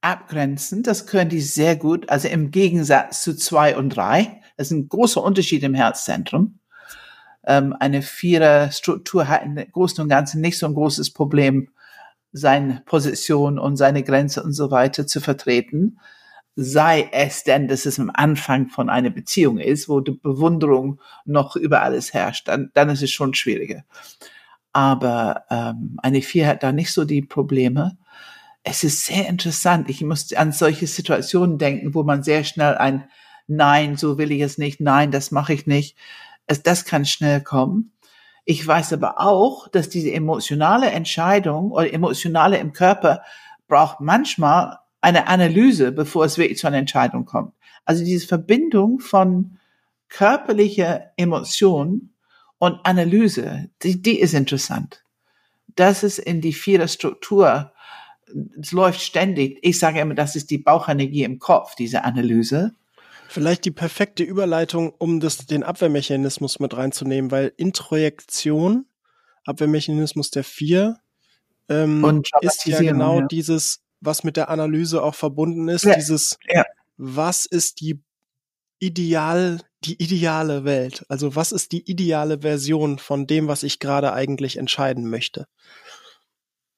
abgrenzen. Das können die sehr gut. Also im Gegensatz zu zwei und drei. Das ist ein großer Unterschied im Herzzentrum. Ähm, eine Vierer-Struktur hat im Großen und Ganzen nicht so ein großes Problem, seine Position und seine Grenze und so weiter zu vertreten sei es denn, dass es am Anfang von einer Beziehung ist, wo die Bewunderung noch über alles herrscht, dann, dann ist es schon schwieriger. Aber ähm, eine Vier hat da nicht so die Probleme. Es ist sehr interessant. Ich muss an solche Situationen denken, wo man sehr schnell ein Nein, so will ich es nicht, nein, das mache ich nicht. Es, das kann schnell kommen. Ich weiß aber auch, dass diese emotionale Entscheidung oder emotionale im Körper braucht manchmal eine Analyse, bevor es wirklich zu einer Entscheidung kommt. Also diese Verbindung von körperlicher Emotion und Analyse, die, die ist interessant. Das ist in die vierer Struktur, es läuft ständig. Ich sage immer, das ist die Bauchenergie im Kopf, diese Analyse. Vielleicht die perfekte Überleitung, um das, den Abwehrmechanismus mit reinzunehmen, weil Introjektion, Abwehrmechanismus der vier, ähm, ist ja genau ja. dieses, was mit der Analyse auch verbunden ist, Ja, dieses, ja. was ist die ideal, die ideale Welt? Also was ist die ideale Version von dem, was ich gerade eigentlich entscheiden möchte?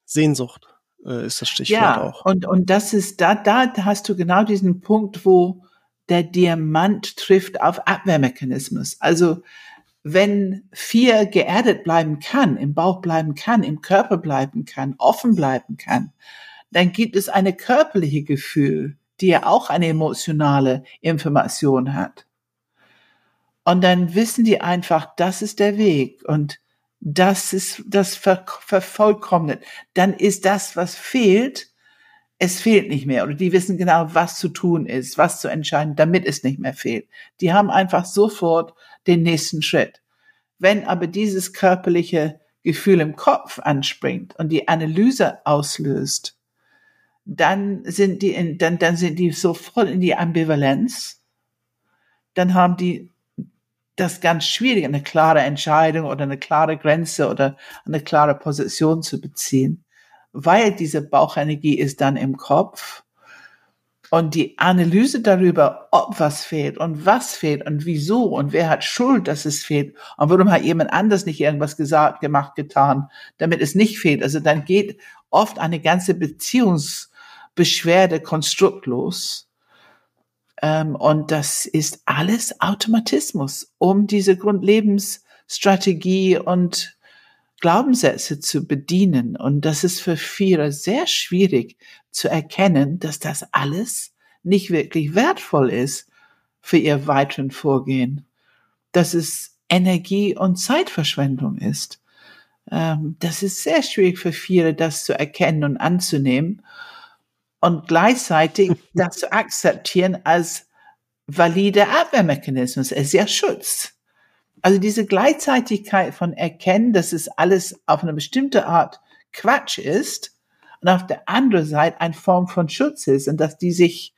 Sehnsucht äh, ist das Stichwort Ja, auch. und, und das ist, da, da hast du genau diesen Punkt, wo der Diamant trifft auf Abwehrmechanismus. Also, wenn vier geerdet bleiben kann, im Bauch bleiben kann, im Körper bleiben kann, offen bleiben kann, dann gibt es eine körperliche Gefühl, die ja auch eine emotionale Information hat. Und dann wissen die einfach, das ist der Weg und das ist das ver vervollkommnet. Dann ist das, was fehlt, es fehlt nicht mehr. Oder die wissen genau, was zu tun ist, was zu entscheiden, damit es nicht mehr fehlt. Die haben einfach sofort den nächsten Schritt. Wenn aber dieses körperliche Gefühl im Kopf anspringt und die Analyse auslöst, dann sind die in, dann, dann sind die so voll in die Ambivalenz. Dann haben die das ganz schwierig, eine klare Entscheidung oder eine klare Grenze oder eine klare Position zu beziehen, weil diese Bauchenergie ist dann im Kopf und die Analyse darüber, ob was fehlt und was fehlt und wieso und wer hat Schuld, dass es fehlt und warum hat jemand anders nicht irgendwas gesagt, gemacht, getan, damit es nicht fehlt. Also dann geht oft eine ganze Beziehungsbeschwerde Konstrukt los. Ähm, und das ist alles Automatismus, um diese Grundlebensstrategie und Glaubenssätze zu bedienen. Und das ist für viele sehr schwierig zu erkennen, dass das alles nicht wirklich wertvoll ist für ihr weiteren Vorgehen. Dass es Energie und Zeitverschwendung ist. Ähm, das ist sehr schwierig für viele, das zu erkennen und anzunehmen. Und gleichzeitig das zu akzeptieren als valide Abwehrmechanismus. Es ist ja Schutz. Also diese Gleichzeitigkeit von Erkennen, dass es alles auf eine bestimmte Art Quatsch ist und auf der anderen Seite eine Form von Schutz ist und dass die sich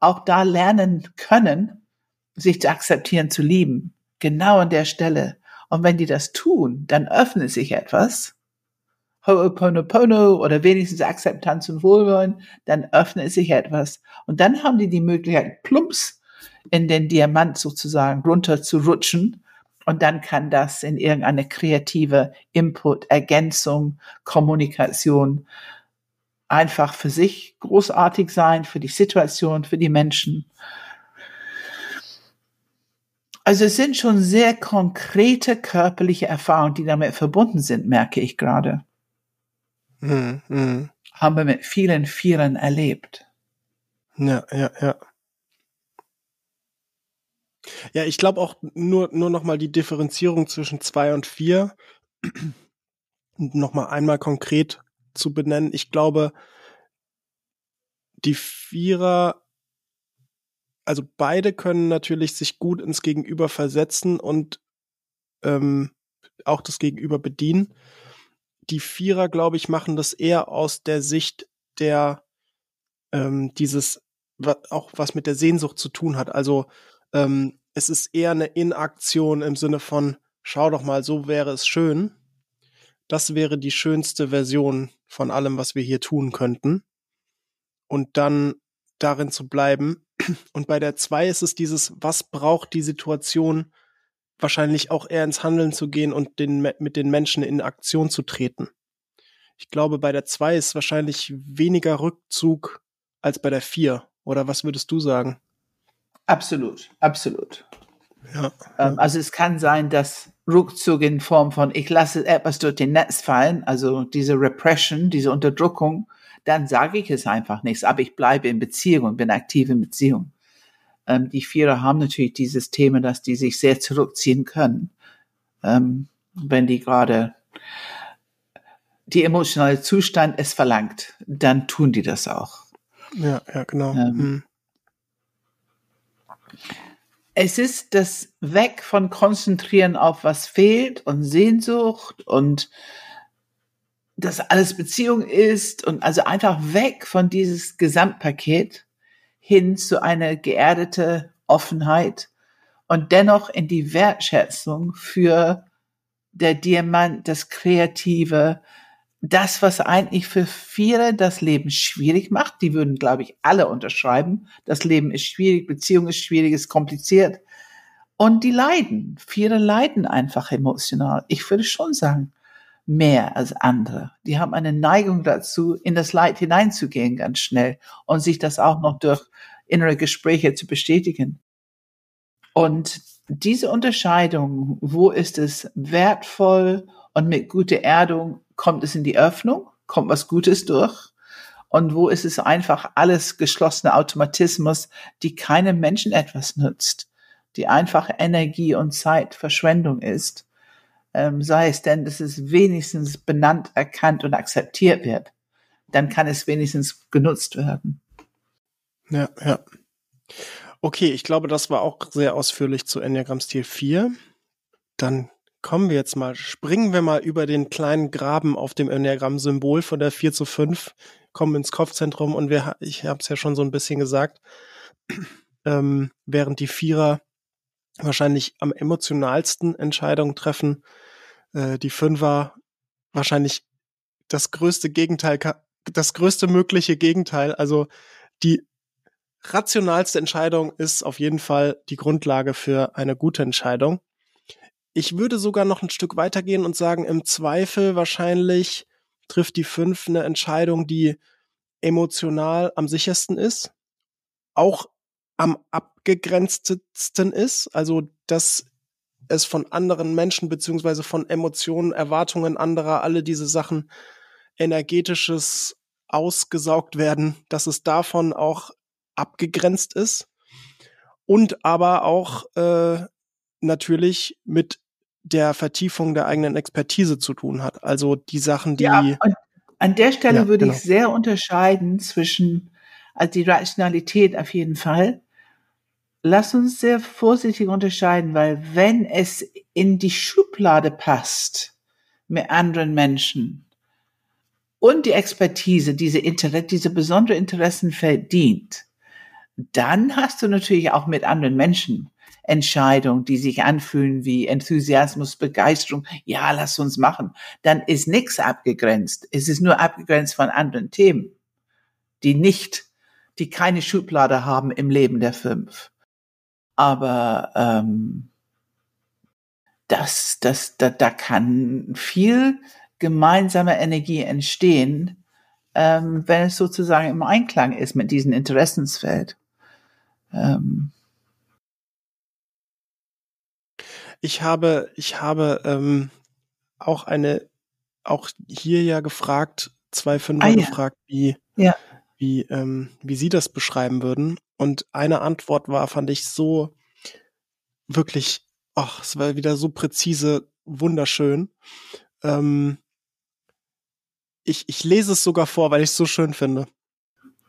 auch da lernen können, sich zu akzeptieren, zu lieben. Genau an der Stelle. Und wenn die das tun, dann öffnet sich etwas. Ho'oponopono oder wenigstens Akzeptanz und Wohlwollen, dann öffnet sich etwas. Und dann haben die die Möglichkeit, plumps in den Diamant sozusagen runter zu rutschen. Und dann kann das in irgendeine kreative Input, Ergänzung, Kommunikation einfach für sich großartig sein, für die Situation, für die Menschen. Also es sind schon sehr konkrete körperliche Erfahrungen, die damit verbunden sind, merke ich gerade. Mhm, mh. Haben wir mit vielen Vieren erlebt. Ja, ja, ja. Ja, ich glaube auch nur, nur nochmal die Differenzierung zwischen zwei und vier nochmal einmal konkret zu benennen. Ich glaube, die Vierer, also beide können natürlich sich gut ins Gegenüber versetzen und ähm, auch das Gegenüber bedienen. Die Vierer, glaube ich, machen das eher aus der Sicht der ähm, dieses, was, auch was mit der Sehnsucht zu tun hat. Also ähm, es ist eher eine Inaktion im Sinne von, schau doch mal, so wäre es schön. Das wäre die schönste Version von allem, was wir hier tun könnten. Und dann darin zu bleiben. Und bei der zwei ist es dieses, was braucht die Situation, wahrscheinlich auch eher ins Handeln zu gehen und den, mit den Menschen in Aktion zu treten. Ich glaube, bei der zwei ist wahrscheinlich weniger Rückzug als bei der vier. Oder was würdest du sagen? Absolut, absolut. Ja. Ähm, also es kann sein, dass Rückzug in Form von ich lasse etwas durch den Netz fallen, also diese Repression, diese Unterdrückung, dann sage ich es einfach nichts, aber ich bleibe in Beziehung und bin aktiv in Beziehung. Ähm, die Vierer haben natürlich dieses Thema, dass die sich sehr zurückziehen können, ähm, wenn die gerade die emotionale Zustand es verlangt, dann tun die das auch. Ja, ja, genau. Ähm, hm. Es ist das Weg von Konzentrieren auf was fehlt und Sehnsucht und dass alles Beziehung ist und also einfach weg von dieses Gesamtpaket hin zu einer geerdete Offenheit und dennoch in die Wertschätzung für der Diamant, das Kreative, das, was eigentlich für viele das Leben schwierig macht, die würden, glaube ich, alle unterschreiben. Das Leben ist schwierig, Beziehung ist schwierig, ist kompliziert. Und die leiden. Viele leiden einfach emotional. Ich würde schon sagen, mehr als andere. Die haben eine Neigung dazu, in das Leid hineinzugehen ganz schnell und sich das auch noch durch innere Gespräche zu bestätigen. Und diese Unterscheidung, wo ist es wertvoll und mit guter Erdung kommt es in die Öffnung, kommt was Gutes durch und wo ist es einfach alles geschlossene Automatismus, die keinem Menschen etwas nützt, die einfach Energie und Zeitverschwendung ist, ähm, sei es denn, dass es wenigstens benannt, erkannt und akzeptiert wird, dann kann es wenigstens genutzt werden. Ja, ja. Okay, ich glaube, das war auch sehr ausführlich zu Enneagram Stil 4. Dann kommen wir jetzt mal, springen wir mal über den kleinen Graben auf dem Enneagramm-Symbol von der 4 zu 5, kommen ins Kopfzentrum und wir, ich habe es ja schon so ein bisschen gesagt, ähm, während die Vierer wahrscheinlich am emotionalsten Entscheidungen treffen, äh, die Fünfer wahrscheinlich das größte Gegenteil, das größte mögliche Gegenteil, also die rationalste Entscheidung ist auf jeden Fall die Grundlage für eine gute Entscheidung. Ich würde sogar noch ein Stück weitergehen und sagen, im Zweifel wahrscheinlich trifft die fünf eine Entscheidung, die emotional am sichersten ist, auch am abgegrenztesten ist, also dass es von anderen Menschen beziehungsweise von Emotionen, Erwartungen anderer, alle diese Sachen energetisches ausgesaugt werden, dass es davon auch abgegrenzt ist und aber auch äh, natürlich mit der Vertiefung der eigenen Expertise zu tun hat. Also die Sachen, die. Ja, An der Stelle Ja, würde genau. ich sehr unterscheiden zwischen, also die Rationalität auf jeden Fall. Lass uns sehr vorsichtig unterscheiden, weil wenn es in die Schublade passt mit anderen Menschen und die Expertise, diese Interesse, diese besondere Interessenfeld dient, dann hast du natürlich auch mit anderen Menschen Entscheidungen, die sich anfühlen wie Enthusiasmus, Begeisterung. Ja, lass uns machen. Dann ist nichts abgegrenzt. Es ist nur abgegrenzt von anderen Themen, die nicht, die keine Schublade haben im Leben der fünf. Aber ähm, das, das, da, da kann viel gemeinsame Energie entstehen, ähm, wenn es sozusagen im Einklang ist mit diesem Interessensfeld. Ähm, Ich habe, ich habe ähm, auch eine, auch hier ja gefragt, zwei Fünfer Ah, ja. gefragt, wie, Ja. wie, ähm, wie Sie das beschreiben würden. Und eine Antwort war, fand ich so wirklich, ach, es war wieder so präzise, wunderschön. Ähm, ich, ich lese es sogar vor, weil ich es so schön finde.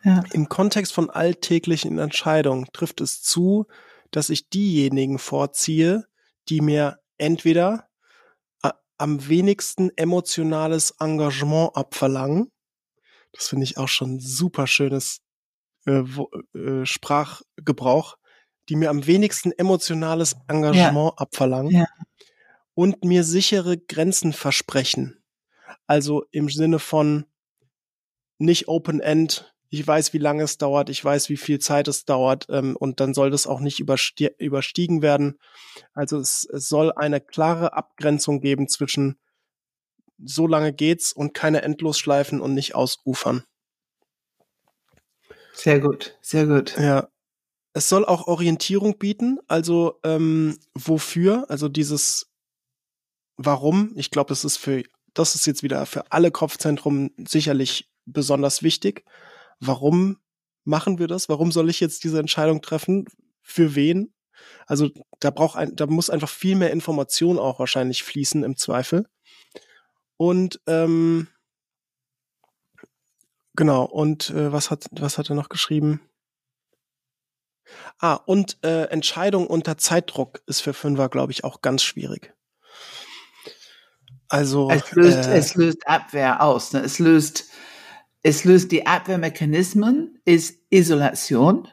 ja. Im Kontext von alltäglichen Entscheidungen trifft es zu, dass ich diejenigen vorziehe, die mir entweder a- am wenigsten emotionales Engagement abverlangen. Das finde ich auch schon super schönes äh, wo, äh, Sprachgebrauch, die mir am wenigsten emotionales Engagement abverlangen Ja. und mir sichere Grenzen versprechen. Also im Sinne von nicht Open End. Ich weiß, wie lange es dauert. Ich weiß, wie viel Zeit es dauert. Ähm, und dann soll das auch nicht übersti überstiegen werden. Also es, es soll eine klare Abgrenzung geben zwischen so lange geht's und keine Endlosschleifen und nicht ausufern. Sehr gut, sehr gut. Ja. Es soll auch Orientierung bieten, also ähm, wofür, also dieses Warum. Ich glaube, das ist für, das ist jetzt wieder für alle Kopfzentren sicherlich besonders wichtig. Warum machen wir das? Warum soll ich jetzt diese Entscheidung treffen? Für wen? Also da braucht ein, da muss einfach viel mehr Information auch wahrscheinlich fließen im Zweifel. Und ähm, genau. Und äh, was hat was hat er noch geschrieben? Ah und äh, Entscheidung unter Zeitdruck ist für Fünfer glaube ich auch ganz schwierig. Also Es löst, äh, es löst Abwehr aus. Ne? Es löst, es löst die Abwehrmechanismen, ist Isolation.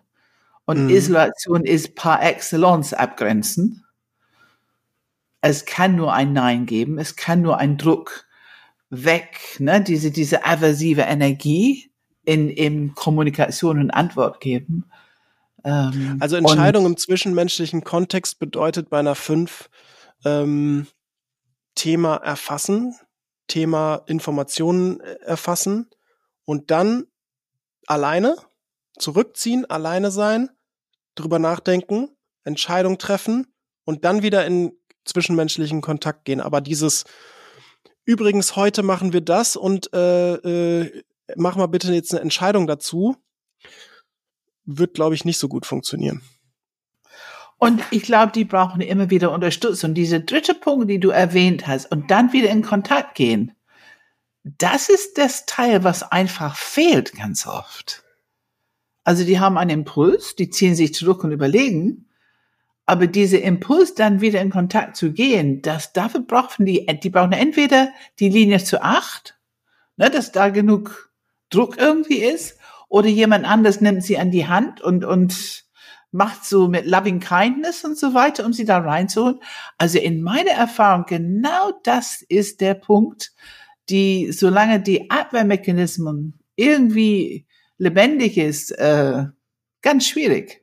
Und Mhm. Isolation ist par excellence abgrenzen. Es kann nur ein Nein geben. Es kann nur ein Druck weg, ne? diese, diese aversive Energie in, in Kommunikation und Antwort geben. Ähm, Also Entscheidung im zwischenmenschlichen Kontext bedeutet bei einer 5 ähm, Thema erfassen, Thema Informationen äh, erfassen und dann alleine zurückziehen, alleine sein, drüber nachdenken, Entscheidung treffen und dann wieder in zwischenmenschlichen Kontakt gehen. Aber dieses übrigens heute machen wir das und äh, äh, mach mal bitte jetzt eine Entscheidung dazu, wird glaube ich nicht so gut funktionieren. Und ich glaube, die brauchen immer wieder Unterstützung. Diese dritte Punkt, die du erwähnt hast, und dann wieder in Kontakt gehen, das ist das Teil, was einfach fehlt ganz oft. Also die haben einen Impuls, die ziehen sich zurück und überlegen, aber diese Impuls dann wieder in Kontakt zu gehen, das dafür brauchen die, die brauchen entweder die Linie zu acht, ne, dass da genug Druck irgendwie ist, oder jemand anders nimmt sie an die Hand und und macht so mit loving kindness und so weiter, um sie da reinzuholen. Also in meiner Erfahrung genau das ist der Punkt, die solange die Abwehrmechanismen irgendwie lebendig ist, äh, ganz schwierig.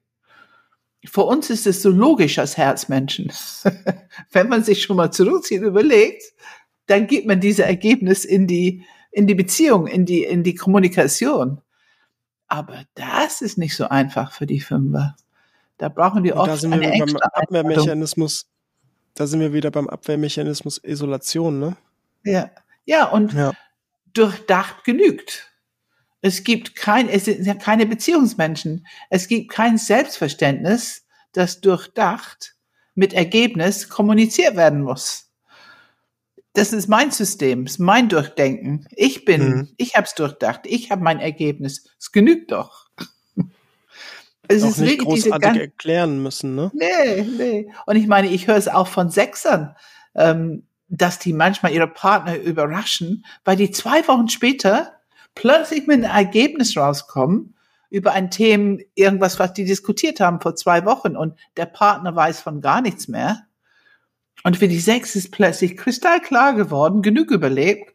Für uns ist es so logisch als Herzmenschen. Wenn man sich schon mal zurückzieht, und überlegt, dann gibt man diese Ergebnis in die, in die Beziehung, in die, in die Kommunikation. Aber das ist nicht so einfach für die Fünfer. Da brauchen die oft da sind wir eine wieder beim. Abwehrmechanismus. Da sind wir wieder beim Abwehrmechanismus Isolation, ne? Ja, ja und Ja. durchdacht genügt. Es gibt kein, es sind ja keine Beziehungsmenschen. Es gibt kein Selbstverständnis, das durchdacht mit Ergebnis kommuniziert werden muss. das ist mein System, ist mein Durchdenken. Ich bin, mhm. ich habe es durchdacht, ich habe mein Ergebnis. Es genügt doch. Es auch ist nicht großartig erklären müssen, ne? Nee, nee. Und ich meine, ich höre es auch von Sechsern, ähm, dass die manchmal ihre Partner überraschen, weil die zwei Wochen später plötzlich mit einem Ergebnis rauskommen über ein Thema, irgendwas, was die diskutiert haben vor zwei Wochen und der Partner weiß von gar nichts mehr. Und für die Sechs ist plötzlich kristallklar geworden, genug überlebt.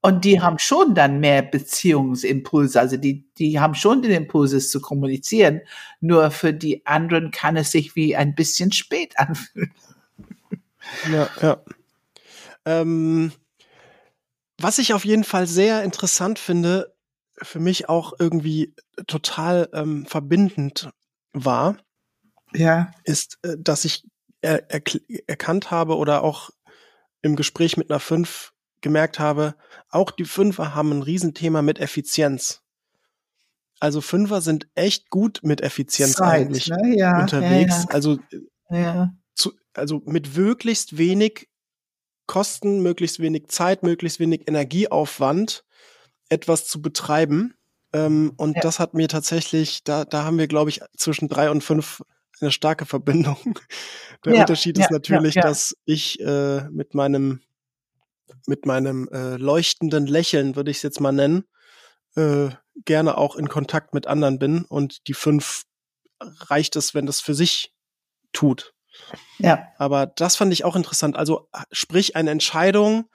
Und die haben schon dann mehr Beziehungsimpulse, also die, die haben schon den Impuls, es zu kommunizieren. Nur für die anderen kann es sich wie ein bisschen spät anfühlen. Ja, ja. Ähm, was ich auf jeden Fall sehr interessant finde, für mich auch irgendwie total ähm, verbindend war, ja. ist, äh, dass ich er, er, erkannt habe oder auch im Gespräch mit einer 5 gemerkt habe, auch die Fünfer haben ein Riesenthema mit Effizienz. Also Fünfer sind echt gut mit Effizienz Zeit, eigentlich ne? ja, unterwegs. Ja, ja. Also, zu, also mit möglichst wenig Kosten, möglichst wenig Zeit, möglichst wenig Energieaufwand etwas zu betreiben. Ähm, und das hat mir tatsächlich, da, da haben wir, glaube ich, zwischen drei und fünf eine starke Verbindung. Der ja, Unterschied ist natürlich, ja, ja. dass ich äh, mit meinem mit meinem äh, leuchtenden Lächeln, würde ich es jetzt mal nennen, äh, gerne auch in Kontakt mit anderen bin und die fünf reicht es, wenn das für sich tut. Ja. Aber das fand ich auch interessant. Also sprich, eine Entscheidung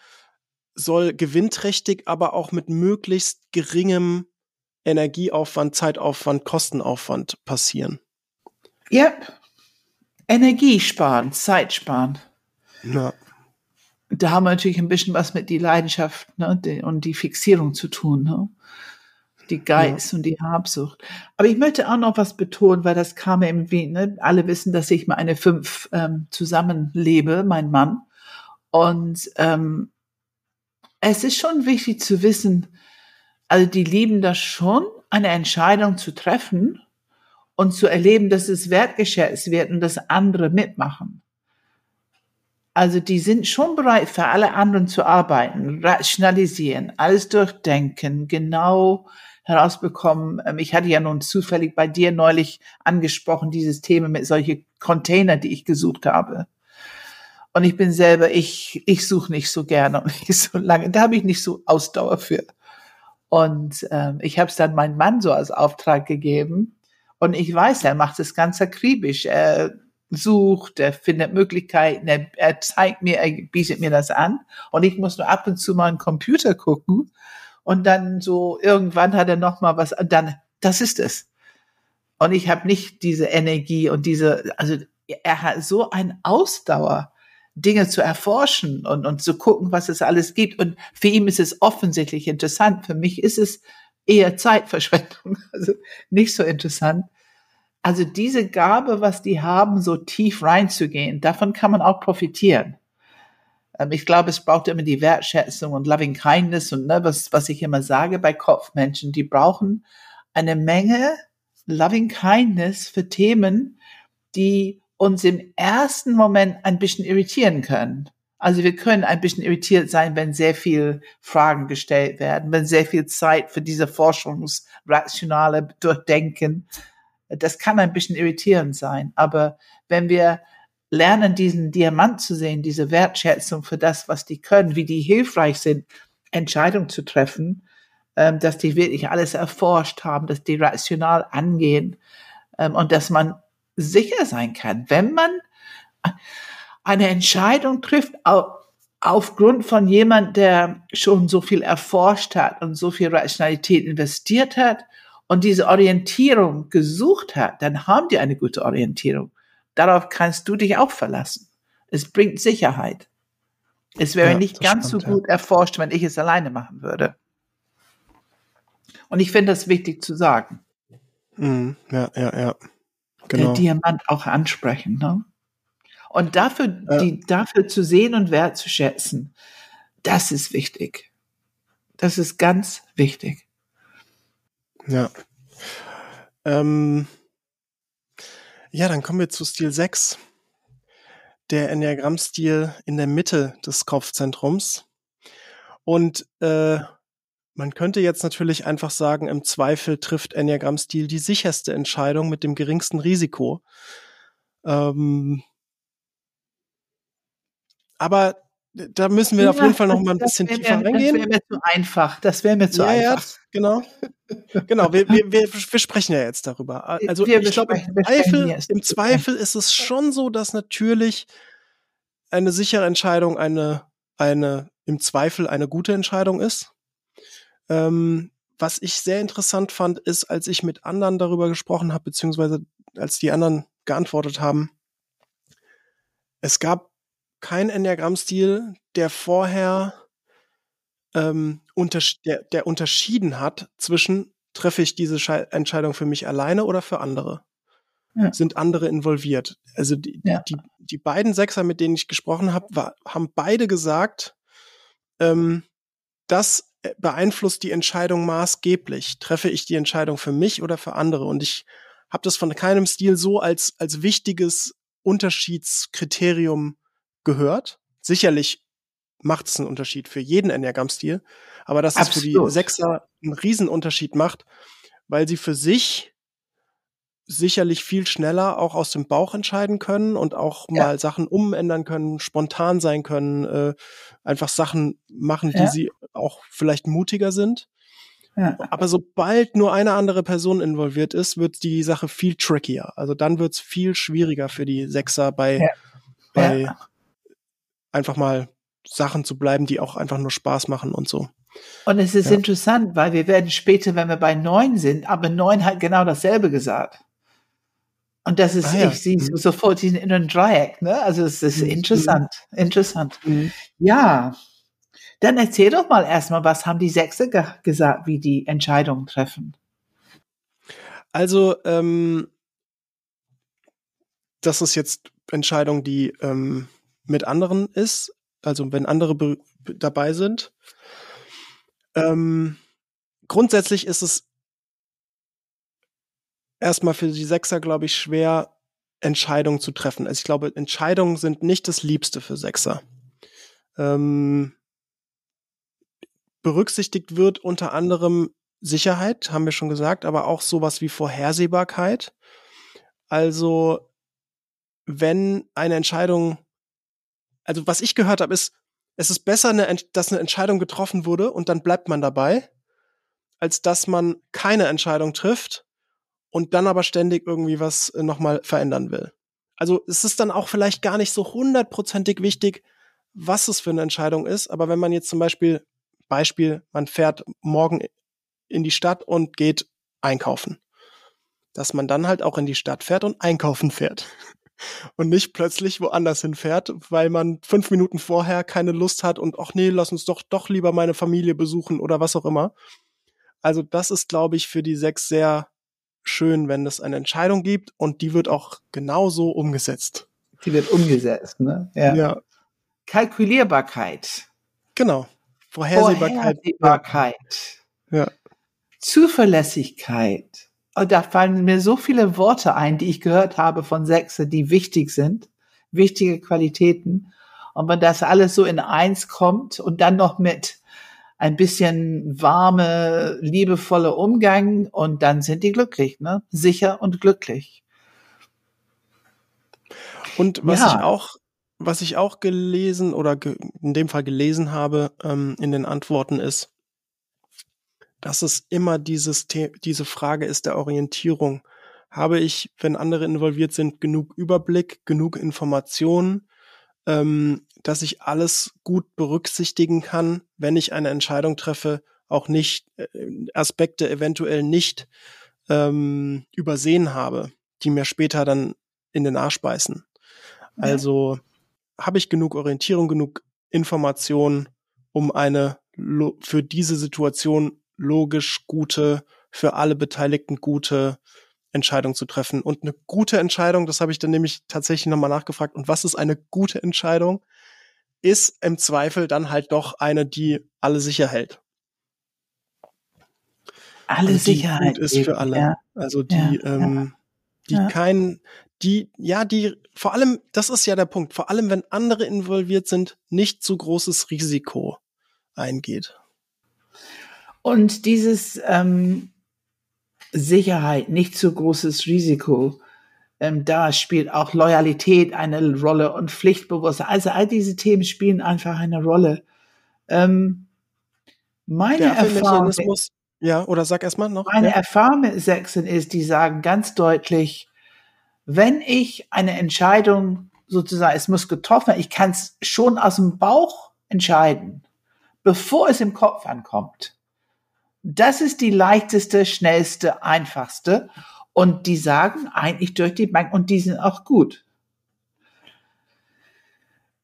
soll gewinnträchtig, aber auch mit möglichst geringem Energieaufwand, Zeitaufwand, Kostenaufwand passieren. Ja. Energie sparen, Zeit sparen. Ja. Da haben wir natürlich ein bisschen was mit die Leidenschaft ne, und die Fixierung zu tun. Ne? Die Geist ja. und die Habsucht. Aber ich möchte auch noch was betonen, weil das kam irgendwie, ne? alle wissen, dass ich mit eine fünf ähm, zusammenlebe, mein Mann. Und ähm, es ist schon wichtig zu wissen, also die lieben das schon, eine Entscheidung zu treffen und zu erleben, dass es wertgeschätzt wird und dass andere mitmachen. Also die sind schon bereit, für alle anderen zu arbeiten, rationalisieren, alles durchdenken, genau herausbekommen. Ähm, ich hatte ja nun zufällig bei dir neulich angesprochen, dieses Thema mit solche Container, die ich gesucht habe. Und ich bin selber, ich, ich suche nicht so gerne und nicht so lange. Da habe ich nicht so Ausdauer für. Und ähm, ich habe es dann meinem Mann so als Auftrag gegeben. Und ich weiß, er macht es ganz akribisch. Er sucht, er findet Möglichkeiten, er, er zeigt mir, er bietet mir das an. Und ich muss nur ab und zu mal einen Computer gucken. Und dann so irgendwann hat er noch mal was. Und dann, das ist es. Und ich habe nicht diese Energie und diese, also er hat so eine Ausdauer, Dinge zu erforschen und, und zu gucken, was es alles gibt. Und für ihn ist es offensichtlich interessant. Für mich ist es eher Zeitverschwendung, also nicht so interessant. Also diese Gabe, was die haben, so tief reinzugehen, davon kann man auch profitieren. Ähm, ich glaube, es braucht immer die Wertschätzung und Loving Kindness und ne, was, was ich immer sage bei Kopfmenschen, die brauchen eine Menge Loving Kindness für Themen, die uns im ersten Moment ein bisschen irritieren können. Also wir können ein bisschen irritiert sein, wenn sehr viel Fragen gestellt werden, wenn sehr viel Zeit für diese forschungsrationale Durchdenken. Das kann ein bisschen irritierend sein. Aber wenn wir lernen, diesen Diamant zu sehen, diese Wertschätzung für das, was die können, wie die hilfreich sind, Entscheidungen zu treffen, ähm, dass die wirklich alles erforscht haben, dass die rational angehen ähm, und dass man sicher sein kann, wenn man eine Entscheidung trifft, aufgrund von jemand, der schon so viel erforscht hat und so viel Rationalität investiert hat und diese Orientierung gesucht hat, dann haben die eine gute Orientierung. Darauf kannst du dich auch verlassen. Es bringt Sicherheit. Es wäre ja, nicht ganz stimmt, so gut ja. erforscht, wenn ich es alleine machen würde. Und ich finde das wichtig zu sagen. Mm, ja, ja, ja. Genau. Der Diamant auch ansprechen. Ne? Und dafür, ja. die, dafür zu sehen und wertzuschätzen, das ist wichtig. Das ist ganz wichtig. Ja. Ähm, ja, dann kommen wir zu Stil 6. der Enneagrammstil in der Mitte des Kopfzentrums. Und äh, man könnte jetzt natürlich einfach sagen, im Zweifel trifft Enneagrammstil die sicherste Entscheidung mit dem geringsten Risiko. Ähm, aber da müssen wir ja, auf jeden Fall noch mal ein bisschen tiefer mir, reingehen. Das wäre mir zu einfach. Das wäre mir zu ja, einfach. Ja, genau. genau, wir, wir, wir, wir sprechen ja jetzt darüber. Also wir ich glaube, im Zweifel, im Zweifel ist es schon so, dass natürlich eine sichere Entscheidung eine, eine im Zweifel eine gute Entscheidung ist. Ähm, was ich sehr interessant fand, ist, als ich mit anderen darüber gesprochen habe, beziehungsweise als die anderen geantwortet haben, es gab kein Enneagramm-Stil, der vorher ähm, unter, der, der unterschieden hat zwischen treffe ich diese Schei Entscheidung für mich alleine oder für andere. Ja. Sind andere involviert? Also die, ja. die, die beiden Sechser, mit denen ich gesprochen habe, haben beide gesagt, ähm, das beeinflusst die Entscheidung maßgeblich. Treffe ich die Entscheidung für mich oder für andere? Und ich habe das von keinem Stil so als, als wichtiges Unterschiedskriterium gehört. Sicherlich macht es einen Unterschied für jeden Enneagramm-Stil, aber dass Absolut. es für die Sechser einen Riesenunterschied macht, weil sie für sich sicherlich viel schneller auch aus dem Bauch entscheiden können und auch ja. mal Sachen umändern können, spontan sein können, äh, einfach Sachen machen, die ja. sie auch vielleicht mutiger sind. Ja. Aber sobald nur eine andere Person involviert ist, wird die Sache viel trickier. Also dann wird es viel schwieriger für die Sechser bei, bei einfach mal Sachen zu bleiben, die auch einfach nur Spaß machen und so. Und es ist interessant, weil wir werden später, wenn wir bei neun sind, aber neun hat genau dasselbe gesagt. Und das ist, ah, ja. ich sehe mhm. sofort diesen inneren Dreieck, ne? Also es ist mhm. interessant, interessant. Mhm. Ja. Dann erzähl doch mal erstmal, was haben die Sechse ge gesagt, wie die Entscheidungen treffen? Also, ähm, das ist jetzt Entscheidung, die ähm, mit anderen ist, also wenn andere dabei sind. Ähm, grundsätzlich ist es erstmal für die Sechser, glaube ich, schwer, Entscheidungen zu treffen. Also ich glaube, Entscheidungen sind nicht das Liebste für Sechser. Ähm, berücksichtigt wird unter anderem Sicherheit, haben wir schon gesagt, aber auch sowas wie Vorhersehbarkeit. Also wenn eine Entscheidung, also was ich gehört habe, ist, es ist besser, eine, dass eine Entscheidung getroffen wurde und dann bleibt man dabei, als dass man keine Entscheidung trifft und dann aber ständig irgendwie was äh, nochmal verändern will. Also es ist dann auch vielleicht gar nicht so hundertprozentig wichtig, was es für eine Entscheidung ist, aber wenn man jetzt zum Beispiel, Beispiel, man fährt morgen in die Stadt und geht einkaufen, dass man dann halt auch in die Stadt fährt und einkaufen fährt und nicht plötzlich woanders hinfährt, weil man fünf Minuten vorher keine Lust hat und ach nee, lass uns doch doch lieber meine Familie besuchen oder was auch immer. Also das ist, glaube ich, für die sechs sehr schön, wenn es eine Entscheidung gibt und die wird auch genauso umgesetzt. Die wird umgesetzt, ne? Ja. ja. Kalkulierbarkeit. Genau. Vorhersehbarkeit. Vorhersehbarkeit. Ja. Zuverlässigkeit. Und da fallen mir so viele Worte ein, die ich gehört habe von Sechse, die wichtig sind, wichtige Qualitäten. Und wenn das alles so in eins kommt und dann noch mit ein bisschen warme, liebevolle Umgang und dann sind die glücklich, ne? Sicher und glücklich. Und was ja. ich auch, was ich auch gelesen oder ge in dem Fall gelesen habe ähm, in den Antworten ist, dass es immer dieses The diese Frage ist der Orientierung. Habe ich, wenn andere involviert sind, genug Überblick, genug Informationen, ähm, dass ich alles gut berücksichtigen kann, wenn ich eine Entscheidung treffe, auch nicht äh, Aspekte eventuell nicht ähm, übersehen habe, die mir später dann in den Arsch beißen. Ja. Also habe ich genug Orientierung, genug Information, um eine für diese Situation logisch gute, für alle Beteiligten gute Entscheidung zu treffen. Und eine gute Entscheidung, das habe ich dann nämlich tatsächlich nochmal nachgefragt. Und was ist eine gute Entscheidung? Ist im Zweifel dann halt doch eine, die alle sicher hält. Alle also Sicherheit. Gut ist für alle. Ja. Also die, ja, ähm, die ja. kein, die, ja, die vor allem, das ist ja der Punkt, vor allem wenn andere involviert sind, nicht zu großes Risiko eingeht. Und dieses ähm, Sicherheit, nicht zu großes Risiko, ähm, da spielt auch Loyalität eine Rolle und Pflichtbewusstsein. Also all diese Themen spielen einfach eine Rolle. Ähm, meine Erfahrung, ja, oder sag erstmal noch. Meine ja. Erfahrung mit Sechsen ist, die sagen ganz deutlich, wenn ich eine Entscheidung sozusagen, es muss getroffen werden, ich kann es schon aus dem Bauch entscheiden, bevor es im Kopf ankommt. Das ist die leichteste, schnellste, einfachste. Und die sagen eigentlich durch die Bank und die sind auch gut.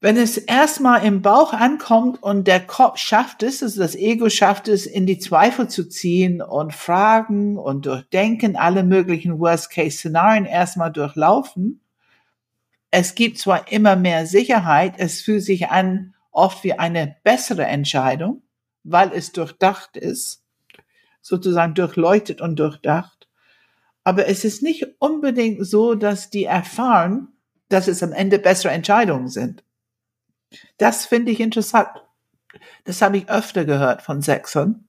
Wenn es erstmal im Bauch ankommt und der Kopf schafft es, also das Ego schafft es, in die Zweifel zu ziehen und fragen und durchdenken, alle möglichen Worst-Case-Szenarien erstmal durchlaufen. Es gibt zwar immer mehr Sicherheit, es fühlt sich an oft wie eine bessere Entscheidung, weil es durchdacht ist, sozusagen durchleuchtet und durchdacht. Aber es ist nicht unbedingt so, dass die erfahren, dass es am Ende bessere Entscheidungen sind. Das finde ich interessant. Das habe ich öfter gehört von Sechsern.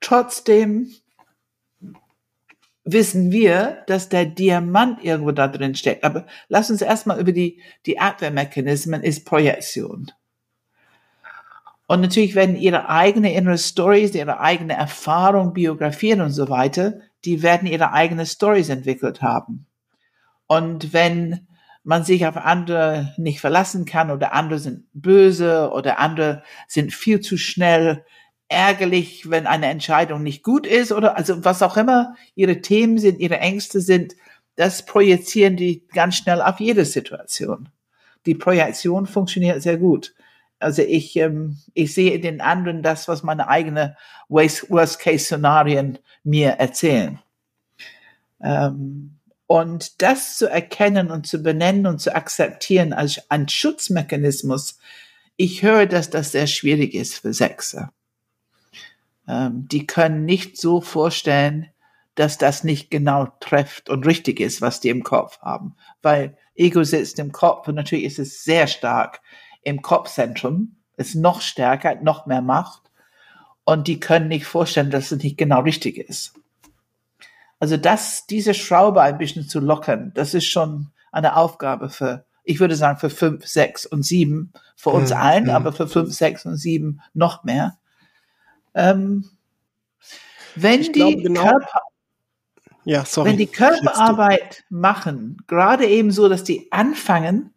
Trotzdem wissen wir, dass der Diamant irgendwo da drin steckt. Aber lass uns erstmal über die, die Abwehrmechanismen ist Projektion. Und natürlich werden ihre eigene innere Stories, ihre eigene Erfahrung, Biografien und so weiter, die werden ihre eigene Stories entwickelt haben. Und wenn man sich auf andere nicht verlassen kann oder andere sind böse oder andere sind viel zu schnell ärgerlich, wenn eine Entscheidung nicht gut ist oder also was auch immer ihre Themen sind, ihre Ängste sind, das projizieren die ganz schnell auf jede Situation. Die Projektion funktioniert sehr gut. Also ich, ähm, ich sehe in den anderen das, was meine eigene Worst-Case-Szenarien mir erzählen. Ähm, und das zu erkennen und zu benennen und zu akzeptieren als ein Schutzmechanismus, ich höre, dass das sehr schwierig ist für Sechser. Ähm, die können nicht so vorstellen, dass das nicht genau trifft und richtig ist, was die im Kopf haben. Weil Ego sitzt im Kopf und natürlich ist es sehr stark im Kopfzentrum, ist noch stärker, noch mehr Macht. Und die können nicht vorstellen, dass es nicht genau richtig ist. Also das, diese Schraube ein bisschen zu lockern, das ist schon eine Aufgabe für, ich würde sagen, für fünf, sechs und sieben, für uns mhm. allen, mhm. aber für fünf, sechs und sieben noch mehr. Ähm, wenn ich die genau, Körper, ja, sorry, wenn die Körperarbeit machen, gerade eben so, dass die anfangen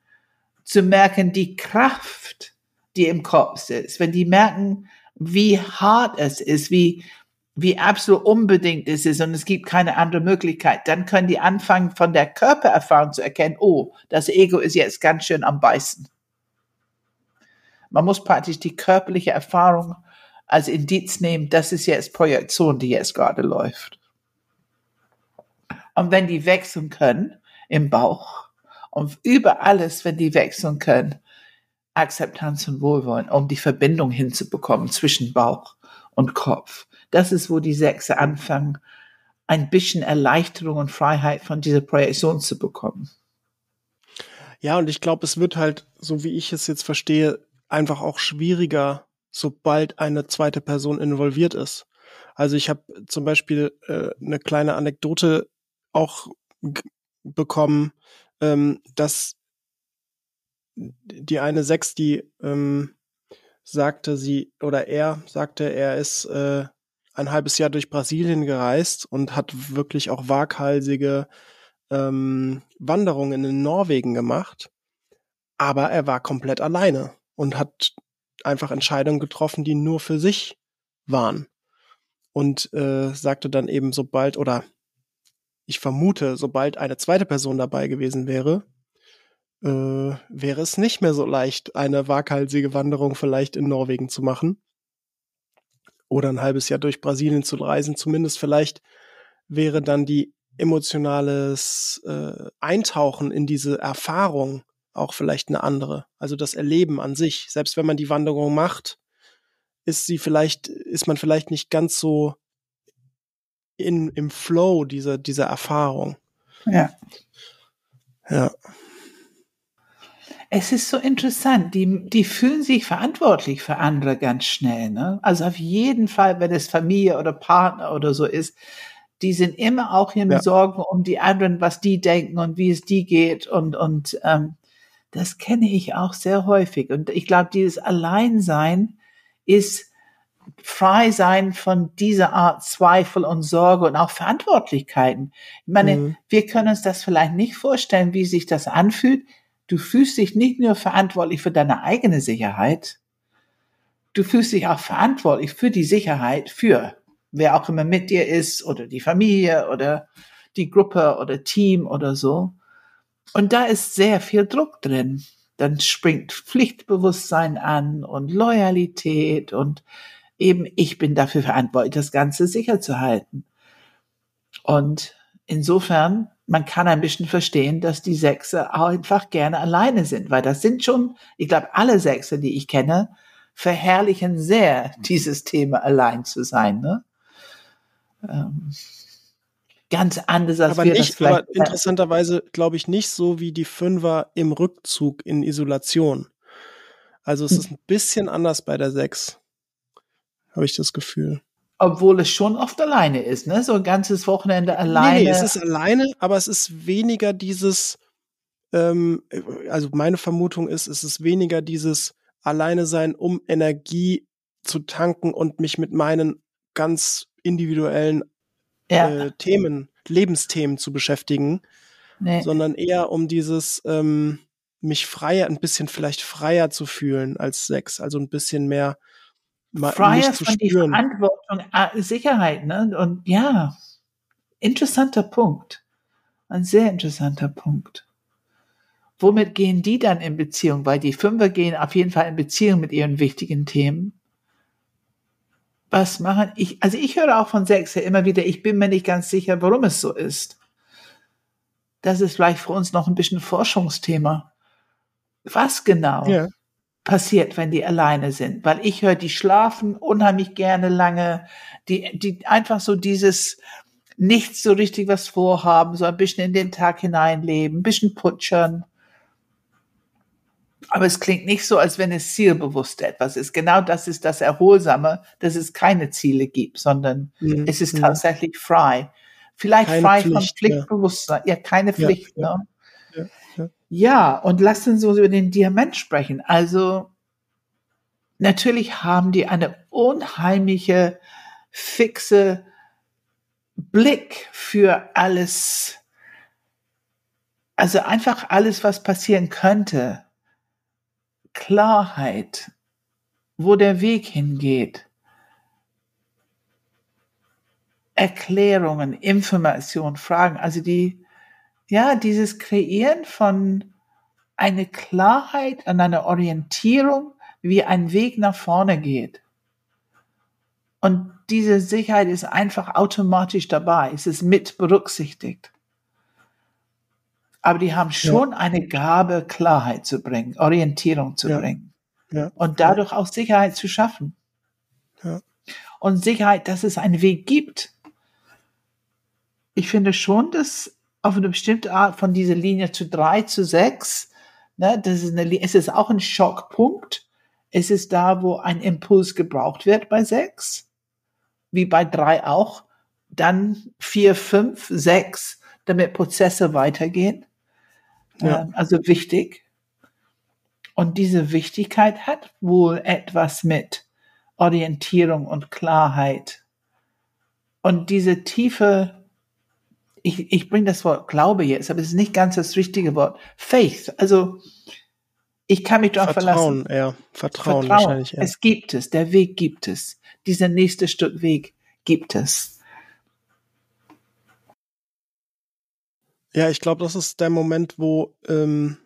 zu merken, die Kraft, die im Kopf sitzt, wenn die merken, wie hart es ist, wie, wie absolut unbedingt es ist und es gibt keine andere Möglichkeit, dann können die anfangen von der Körpererfahrung zu erkennen, oh, das Ego ist jetzt ganz schön am Beißen. Man muss praktisch die körperliche Erfahrung als Indiz nehmen, das ist jetzt Projektion, die jetzt gerade läuft. Und wenn die wechseln können im Bauch und über alles, wenn die wechseln können, Akzeptanz und Wohlwollen, um die Verbindung hinzubekommen zwischen Bauch und Kopf das ist, wo die Sechse anfangen, ein bisschen Erleichterung und Freiheit von dieser Projektion zu bekommen. Ja, und ich glaube, es wird halt, so wie ich es jetzt verstehe, einfach auch schwieriger, sobald eine zweite Person involviert ist. Also ich habe zum Beispiel äh, eine kleine Anekdote auch bekommen, ähm, dass die eine Sechs, die ähm, sagte sie oder er sagte, er ist äh, ein halbes Jahr durch Brasilien gereist und hat wirklich auch waghalsige ähm, Wanderungen in Norwegen gemacht. Aber er war komplett alleine und hat einfach Entscheidungen getroffen, die nur für sich waren. Und äh, sagte dann eben, sobald, oder ich vermute, sobald eine zweite Person dabei gewesen wäre, äh, wäre es nicht mehr so leicht, eine waghalsige Wanderung vielleicht in Norwegen zu machen oder ein halbes Jahr durch Brasilien zu reisen. Zumindest vielleicht wäre dann die emotionales äh, Eintauchen in diese Erfahrung auch vielleicht eine andere. Also das Erleben an sich. Selbst wenn man die Wanderung macht, ist sie vielleicht, ist man vielleicht nicht ganz so in, im Flow dieser, dieser Erfahrung. Ja. Ja. Es ist so interessant, die, die fühlen sich verantwortlich für andere ganz schnell. Ne? Also auf jeden Fall, wenn es Familie oder Partner oder so ist, die sind immer auch im ja. Sorgen um die anderen, was die denken und wie es die geht. Und, und ähm, das kenne ich auch sehr häufig. Und ich glaube, dieses Alleinsein ist frei sein von dieser Art Zweifel und Sorge und auch Verantwortlichkeiten. Ich meine, mhm. wir können uns das vielleicht nicht vorstellen, wie sich das anfühlt. Du fühlst dich nicht nur verantwortlich für deine eigene Sicherheit, du fühlst dich auch verantwortlich für die Sicherheit für wer auch immer mit dir ist oder die Familie oder die Gruppe oder Team oder so. Und da ist sehr viel Druck drin. Dann springt Pflichtbewusstsein an und Loyalität und eben ich bin dafür verantwortlich, das Ganze sicher zu halten. Und insofern, man kann ein bisschen verstehen, dass die Sechse einfach gerne alleine sind, weil das sind schon, ich glaube, alle Sechse, die ich kenne, verherrlichen sehr dieses Thema allein zu sein. Ne? Ähm, ganz anders als aber wir nicht, das vielleicht. Aber interessanterweise glaube ich nicht so wie die Fünfer im Rückzug in Isolation. Also es hm. ist ein bisschen anders bei der Sechs habe ich das Gefühl. Obwohl es schon oft alleine ist, ne? So ein ganzes Wochenende alleine. Nee, nee es ist alleine, aber es ist weniger dieses, ähm, also meine Vermutung ist, es ist weniger dieses alleine sein, um Energie zu tanken und mich mit meinen ganz individuellen ja. äh, Themen, Lebensthemen zu beschäftigen, nee. sondern eher um dieses ähm, mich freier, ein bisschen vielleicht freier zu fühlen als Sex, also ein bisschen mehr Freier von die Verantwortung, äh, Sicherheit, ne? Und ja, interessanter Punkt. Ein sehr interessanter Punkt. Womit gehen die dann in Beziehung? Weil die Fünfer gehen auf jeden Fall in Beziehung mit ihren wichtigen Themen. Was machen ich? Also ich höre auch von Sechser immer wieder, ich bin mir nicht ganz sicher, warum es so ist. Das ist vielleicht für uns noch ein bisschen Forschungsthema. Was genau? Ja passiert, wenn die alleine sind, weil ich höre, die schlafen unheimlich gerne lange, die, die einfach so dieses nicht so richtig was vorhaben, so ein bisschen in den Tag hineinleben, ein bisschen putschern. Aber es klingt nicht so, als wenn es zielbewusst etwas ist. Genau das ist das Erholsame, dass es keine Ziele gibt, sondern mhm. es ist tatsächlich frei. Vielleicht keine frei Pflicht, von Pflichtbewusstsein. Ja, ja keine Pflicht. Ja, ne? Ja, und lass uns über den Diamant sprechen. Also natürlich haben die eine unheimliche, fixe Blick für alles. Also einfach alles, was passieren könnte. Klarheit, wo der Weg hingeht. Erklärungen, Informationen, Fragen. Also die ja, dieses Kreieren von eine Klarheit und eine Orientierung, wie ein Weg nach vorne geht. Und diese Sicherheit ist einfach automatisch dabei. Es ist mit berücksichtigt. Aber die haben schon ja. eine Gabe, Klarheit zu bringen, Orientierung zu ja. bringen. Ja. Und dadurch auch Sicherheit zu schaffen. Und Sicherheit, dass es einen Weg gibt. Ich finde schon, dass auf eine bestimmte Art von dieser Linie zu drei zu sechs. Ne, das ist eine, es ist auch ein Schockpunkt. Es ist da, wo ein Impuls gebraucht wird bei sechs, wie bei drei auch. Dann vier, fünf, sechs, damit Prozesse weitergehen. Ja. Ähm, also wichtig. Und diese Wichtigkeit hat wohl etwas mit Orientierung und Klarheit. Und diese tiefe ich, ich bringe das Wort Glaube jetzt, aber es ist nicht ganz das richtige Wort. Faith, also ich kann mich darauf verlassen. Vertrauen, ja. Vertrauen, Vertrauen. wahrscheinlich. Ja. Es gibt es, der Weg gibt es. Dieser nächste Stück Weg gibt es. Ja, ich glaube, das ist der Moment, wo ähm,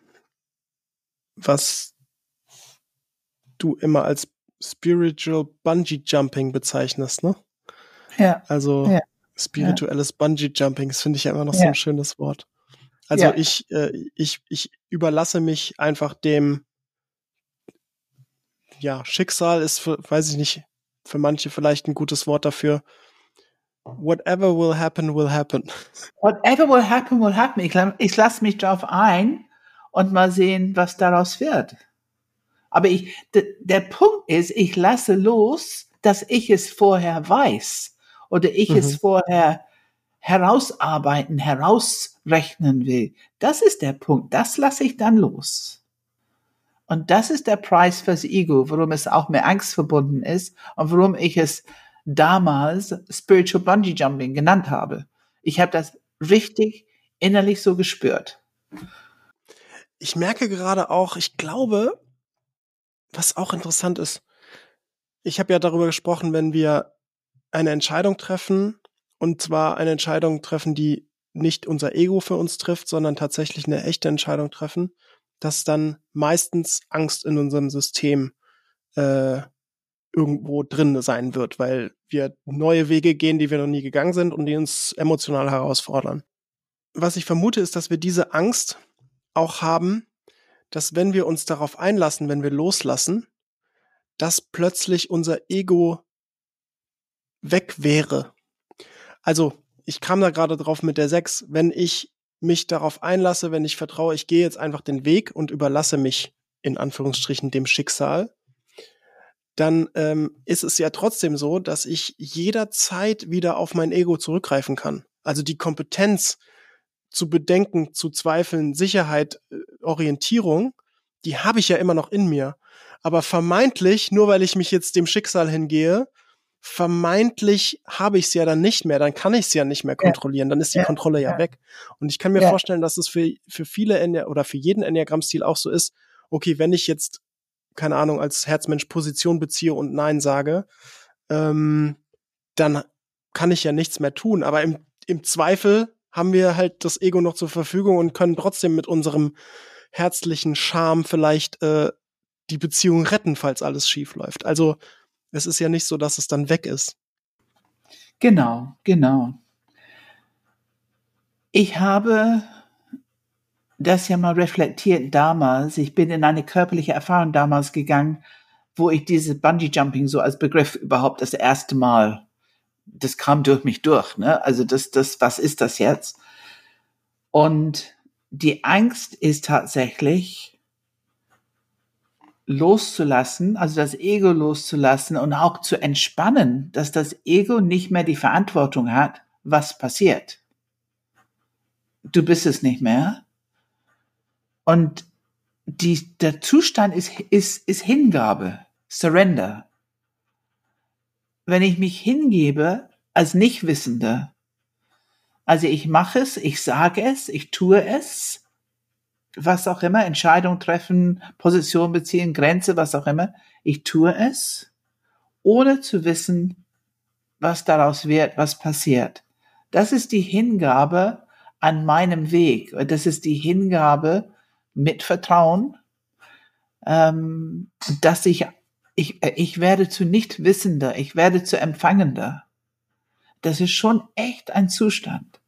was du immer als Spiritual Bungee Jumping bezeichnest, ne? Ja. Also ja. Spirituelles ja. Bungee Jumping, das finde ich ja immer noch ja. so ein schönes Wort. Also ja. ich, äh, ich, ich überlasse mich einfach dem, ja, Schicksal ist für, weiß ich nicht, für manche vielleicht ein gutes Wort dafür. whatever will happen, will happen. Whatever will happen, will happen. Ich, ich lasse mich darauf ein und mal sehen, was daraus wird. Aber ich, der Punkt ist, ich lasse los, dass ich es vorher weiß oder ich mhm. es vorher herausarbeiten, herausrechnen will. Das ist der Punkt. Das lasse ich dann los. Und das ist der Preis fürs Ego, warum es auch mit Angst verbunden ist und warum ich es damals Spiritual Bungee Jumping genannt habe. Ich habe das richtig innerlich so gespürt. Ich merke gerade auch, ich glaube, was auch interessant ist, ich habe ja darüber gesprochen, wenn wir eine Entscheidung treffen, und zwar eine Entscheidung treffen, die nicht unser Ego für uns trifft, sondern tatsächlich eine echte Entscheidung treffen, dass dann meistens Angst in unserem System äh, irgendwo drin sein wird, weil wir neue Wege gehen, die wir noch nie gegangen sind und die uns emotional herausfordern. Was ich vermute, ist, dass wir diese Angst auch haben, dass wenn wir uns darauf einlassen, wenn wir loslassen, dass plötzlich unser Ego weg wäre. Also, ich kam da gerade drauf mit der 6. Wenn ich mich darauf einlasse, wenn ich vertraue, ich gehe jetzt einfach den Weg und überlasse mich in Anführungsstrichen dem Schicksal, dann ähm, ist es ja trotzdem so, dass ich jederzeit wieder auf mein Ego zurückgreifen kann. Also die Kompetenz zu bedenken, zu zweifeln, Sicherheit, äh, Orientierung, die habe ich ja immer noch in mir. Aber vermeintlich, nur weil ich mich jetzt dem Schicksal hingehe, vermeintlich habe ich es ja dann nicht mehr, dann kann ich es ja nicht mehr kontrollieren, dann ist die ja. Kontrolle ja, ja, weg. Und ich kann mir ja. vorstellen, dass es für, für viele Enia oder für jeden Enneagramm-Stil auch so ist, okay, wenn ich jetzt, keine Ahnung, als Herzmensch Position beziehe und Nein sage, ähm, dann kann ich ja nichts mehr tun. Aber im, im Zweifel haben wir halt das Ego noch zur Verfügung und können trotzdem mit unserem herzlichen Charme vielleicht äh, die Beziehung retten, falls alles schief läuft. Also es ist ja nicht so, dass es dann weg ist. Genau, genau. Ich habe das ja mal reflektiert damals. Ich bin in eine körperliche Erfahrung damals gegangen, wo ich diese Bungee Jumping so als Begriff überhaupt das erste Mal, das kam durch mich durch, ne? Also das, das, was ist das jetzt? Und die Angst ist tatsächlich, loszulassen, also das Ego loszulassen und auch zu entspannen, dass das Ego nicht mehr die Verantwortung hat, was passiert. Du bist es nicht mehr. Und die, der Zustand ist, ist, ist Hingabe, Surrender. Wenn ich mich hingebe als Nichtwissender, also ich mache es, ich sage es, ich tue es, was auch immer, Entscheidung treffen, Position beziehen, Grenze, was auch immer. Ich tue es, ohne zu wissen, was daraus wird, was passiert. Das ist die Hingabe an meinem Weg. Das ist die Hingabe mit Vertrauen, ähm, dass ich, ich, ich werde zu Nichtwissender, ich werde zu Empfangender. Das ist schon echt ein Zustand.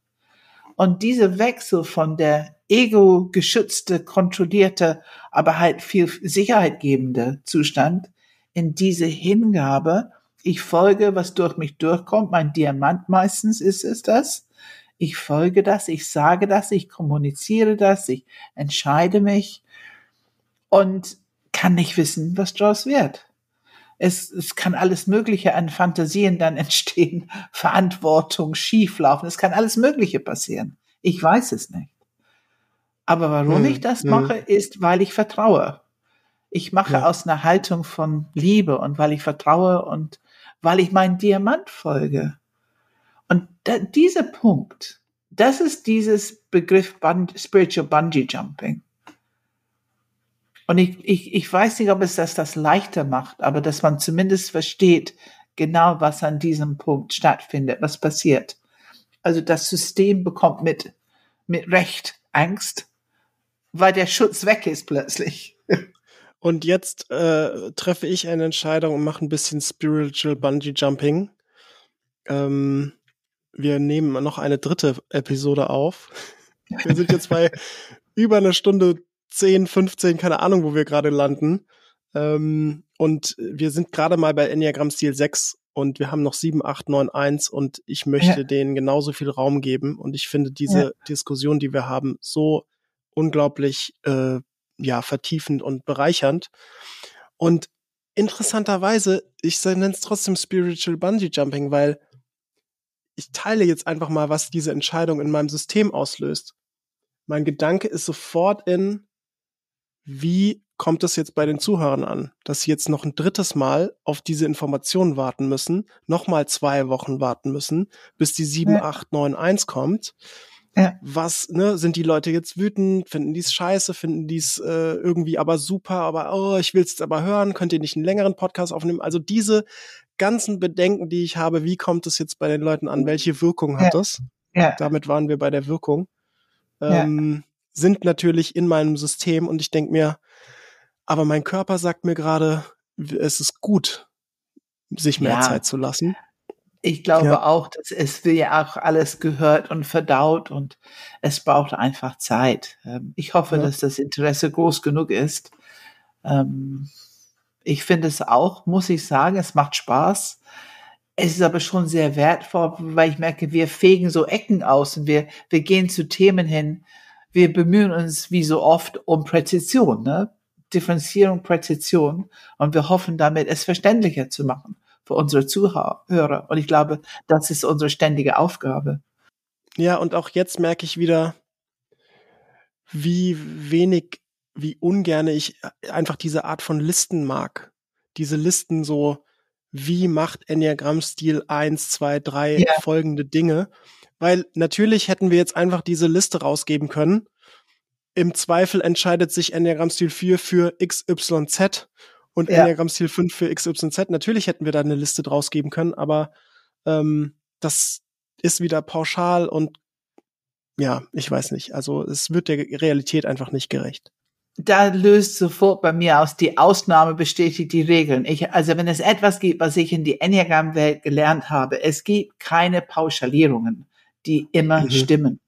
Und diese Wechsel von der ego-geschützte, kontrollierte, aber halt viel Sicherheit gebende Zustand in diese Hingabe. Ich folge, was durch mich durchkommt. Mein Diamant meistens ist es das. Ich folge das, ich sage das, ich kommuniziere das, ich entscheide mich und kann nicht wissen, was daraus wird. Es, es kann alles Mögliche an Fantasien dann entstehen, Verantwortung, schieflaufen, es kann alles Mögliche passieren. Ich weiß es nicht. Aber warum hm, ich das hm. mache, ist, weil ich vertraue. Ich mache ja. aus einer Haltung von Liebe und weil ich vertraue und weil ich meinen Diamant folge. Und da, dieser Punkt, das ist dieses Begriff Bund, Spiritual Bungee Jumping. Und ich, ich, ich weiß nicht, ob es das das leichter macht, aber dass man zumindest versteht, genau was an diesem Punkt stattfindet, was passiert. Also das System bekommt mit, mit Recht Angst weil der Schutz weg ist plötzlich. Und jetzt äh, treffe ich eine Entscheidung und mache ein bisschen Spiritual Bungee Jumping. Ähm, wir nehmen noch eine dritte Episode auf. Wir sind jetzt bei über eine Stunde 10, 15, keine Ahnung, wo wir gerade landen. Ähm, und wir sind gerade mal bei Enneagram Stil 6 und wir haben noch 7, 8, 9, 1 und ich möchte ja. denen genauso viel Raum geben und ich finde diese ja. Diskussion, die wir haben, so unglaublich äh, ja vertiefend und bereichernd und interessanterweise, ich nenne es trotzdem Spiritual Bungee Jumping, weil ich teile jetzt einfach mal, was diese Entscheidung in meinem System auslöst. Mein Gedanke ist sofort in, wie kommt es jetzt bei den Zuhörern an, dass sie jetzt noch ein drittes Mal auf diese Informationen warten müssen, nochmal zwei Wochen warten müssen, bis die 7891 ja. kommt. Ja. Was, ne, sind die Leute jetzt wütend, finden die es scheiße, finden die es äh, irgendwie aber super, aber oh, ich will es aber hören, könnt ihr nicht einen längeren Podcast aufnehmen? Also diese ganzen Bedenken, die ich habe, wie kommt es jetzt bei den Leuten an, welche Wirkung hat ja. das? Ja. Damit waren wir bei der Wirkung. Ähm, ja. Sind natürlich in meinem System und ich denke mir, aber mein Körper sagt mir gerade, es ist gut, sich mehr ja. Zeit zu lassen. Ich glaube ja. auch, dass es will ja auch alles gehört und verdaut und es braucht einfach Zeit. Ähm, ich hoffe, ja. dass das Interesse groß genug ist. Ähm, ich finde es auch, muss ich sagen, es macht Spaß. Es ist aber schon sehr wertvoll, weil ich merke, wir fegen so Ecken aus und wir, wir gehen zu Themen hin. Wir bemühen uns wie so oft um Präzision, ne? Differenzierung, Präzision und wir hoffen damit, es verständlicher zu machen für unsere Zuhörer. Und ich glaube, das ist unsere ständige Aufgabe. Ja, und auch jetzt merke ich wieder, wie wenig, wie ungern ich einfach diese Art von Listen mag. Diese Listen so, wie macht Enneagramm-Stil eins, zwei, drei ja. folgende Dinge. Weil natürlich hätten wir jetzt einfach diese Liste rausgeben können. Im Zweifel entscheidet sich Enneagramm-Stil 4 für XYZ und ja. Enneagram Stil 5 für XYZ. Natürlich hätten wir da eine Liste draus geben können, aber ähm, das ist wieder pauschal und ja, ich weiß nicht. Also es wird der Realität einfach nicht gerecht. Da löst sofort bei mir aus, die Ausnahme bestätigt die Regeln. Ich, also wenn es etwas gibt, was ich in die Enneagram-Welt gelernt habe, es gibt keine Pauschalierungen, die immer mhm. stimmen.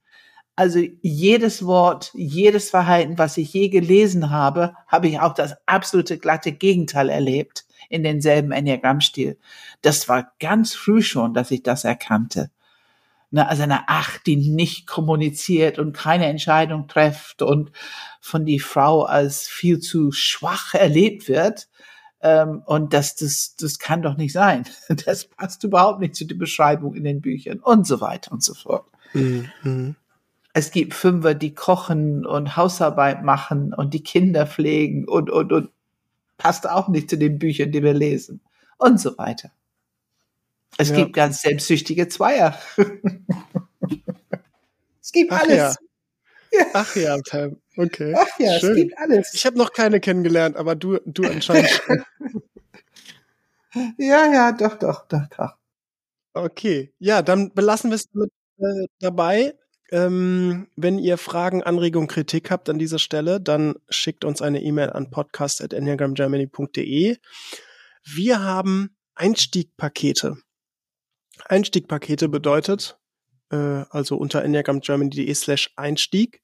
Also jedes Wort, jedes Verhalten, was ich je gelesen habe, habe ich auch das absolute glatte Gegenteil erlebt in denselben Enneagrammstil. Das war ganz früh schon, dass ich das erkannte. Ne, also eine Acht, die nicht kommuniziert und keine Entscheidung trifft und von die Frau als viel zu schwach erlebt wird. Ähm, und das, das, das kann doch nicht sein. Das passt überhaupt nicht zu der Beschreibung in den Büchern und so weiter und so fort. Mhm es gibt Fünfer, die kochen und Hausarbeit machen und die Kinder pflegen und, und, und passt auch nicht zu den Büchern, die wir lesen und so weiter. Es ja. gibt ganz selbstsüchtige Zweier. es gibt Ach alles. Ja. Ja. Ach ja, Tam. Okay. Ach ja, Schön. es gibt alles. Ich habe noch keine kennengelernt, aber du, du anscheinend ja, ja, doch, doch, doch, doch. Okay. Ja, dann belassen wir es äh, dabei. Ähm, wenn ihr Fragen, Anregungen, Kritik habt an dieser Stelle, dann schickt uns eine E-Mail an podcast.enneagramgermany.de. Wir haben Einstiegpakete. Einstiegpakete bedeutet, äh, also unter enneagramgermany.de slash Einstieg,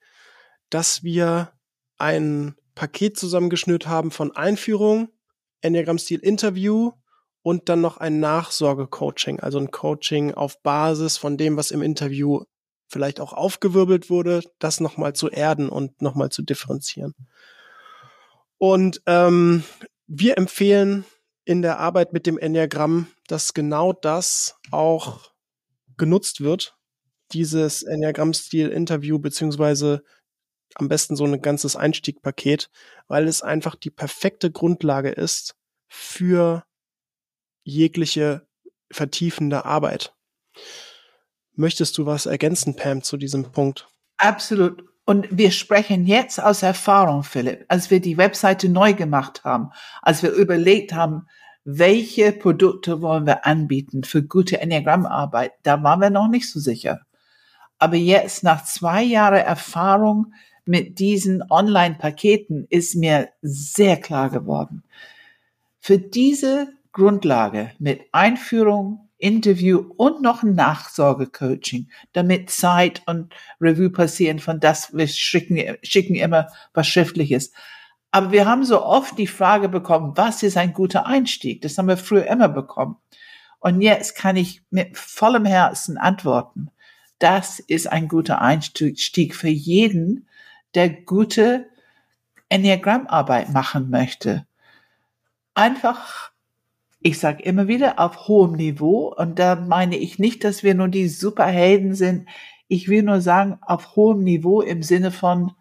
dass wir ein Paket zusammengeschnürt haben von Einführung, Enneagram-Stil Interview und dann noch ein Nachsorge-Coaching, also ein Coaching auf Basis von dem, was im Interview vielleicht auch aufgewirbelt wurde, das nochmal zu erden und nochmal zu differenzieren. Und ähm, wir empfehlen in der Arbeit mit dem Enneagramm, dass genau das auch genutzt wird, dieses Enneagramm-Stil-Interview beziehungsweise am besten so ein ganzes Einstiegpaket, weil es einfach die perfekte Grundlage ist für jegliche vertiefende Arbeit. Möchtest du was ergänzen, Pam, zu diesem Punkt? Absolut. Und wir sprechen jetzt aus Erfahrung, Philipp, als wir die Webseite neu gemacht haben, als wir überlegt haben, welche Produkte wollen wir anbieten für gute Enneagrammarbeit, da waren wir noch nicht so sicher. Aber jetzt nach zwei Jahren Erfahrung mit diesen Online-Paketen ist mir sehr klar geworden. Für diese Grundlage mit Einführung, Interview und noch ein Nachsorgecoaching, damit Zeit und Review passieren von das, wir schicken, schicken immer was Schriftliches. Aber wir haben so oft die Frage bekommen, was ist ein guter Einstieg? Das haben wir früher immer bekommen. Und jetzt kann ich mit vollem Herzen antworten. Das ist ein guter Einstieg für jeden, der gute Enneagrammarbeit machen möchte. Einfach, ich sage immer wieder, auf hohem Niveau. Und da meine ich nicht, dass wir nur die Superhelden sind. Ich will nur sagen, auf hohem Niveau im Sinne von,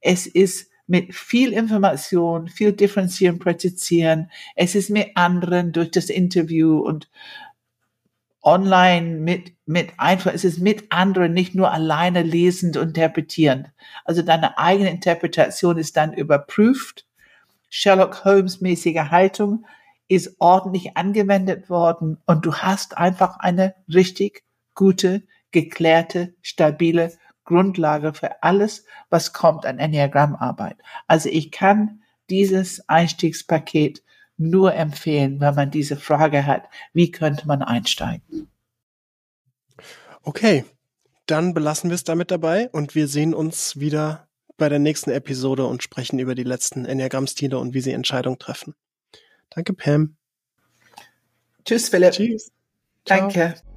es ist mit viel Information, viel differenzieren, präzisieren. Es ist mit anderen durch das Interview und online mit, mit einfach, es ist mit anderen, nicht nur alleine lesend und interpretierend. Also deine eigene Interpretation ist dann überprüft. Sherlock Holmes mäßige Haltung ist ordentlich angewendet worden und du hast einfach eine richtig gute, geklärte, stabile Grundlage für alles, was kommt an Enneagrammarbeit. Also ich kann dieses Einstiegspaket nur empfehlen, wenn man diese Frage hat, wie könnte man einsteigen? Okay, dann belassen wir es damit dabei und wir sehen uns wieder bei der nächsten Episode und sprechen über die letzten Enneagramm-Stile und wie sie Entscheidungen treffen. Danke, Pam. Tschüss, Philipp. Tschüss. Danke. Ciao.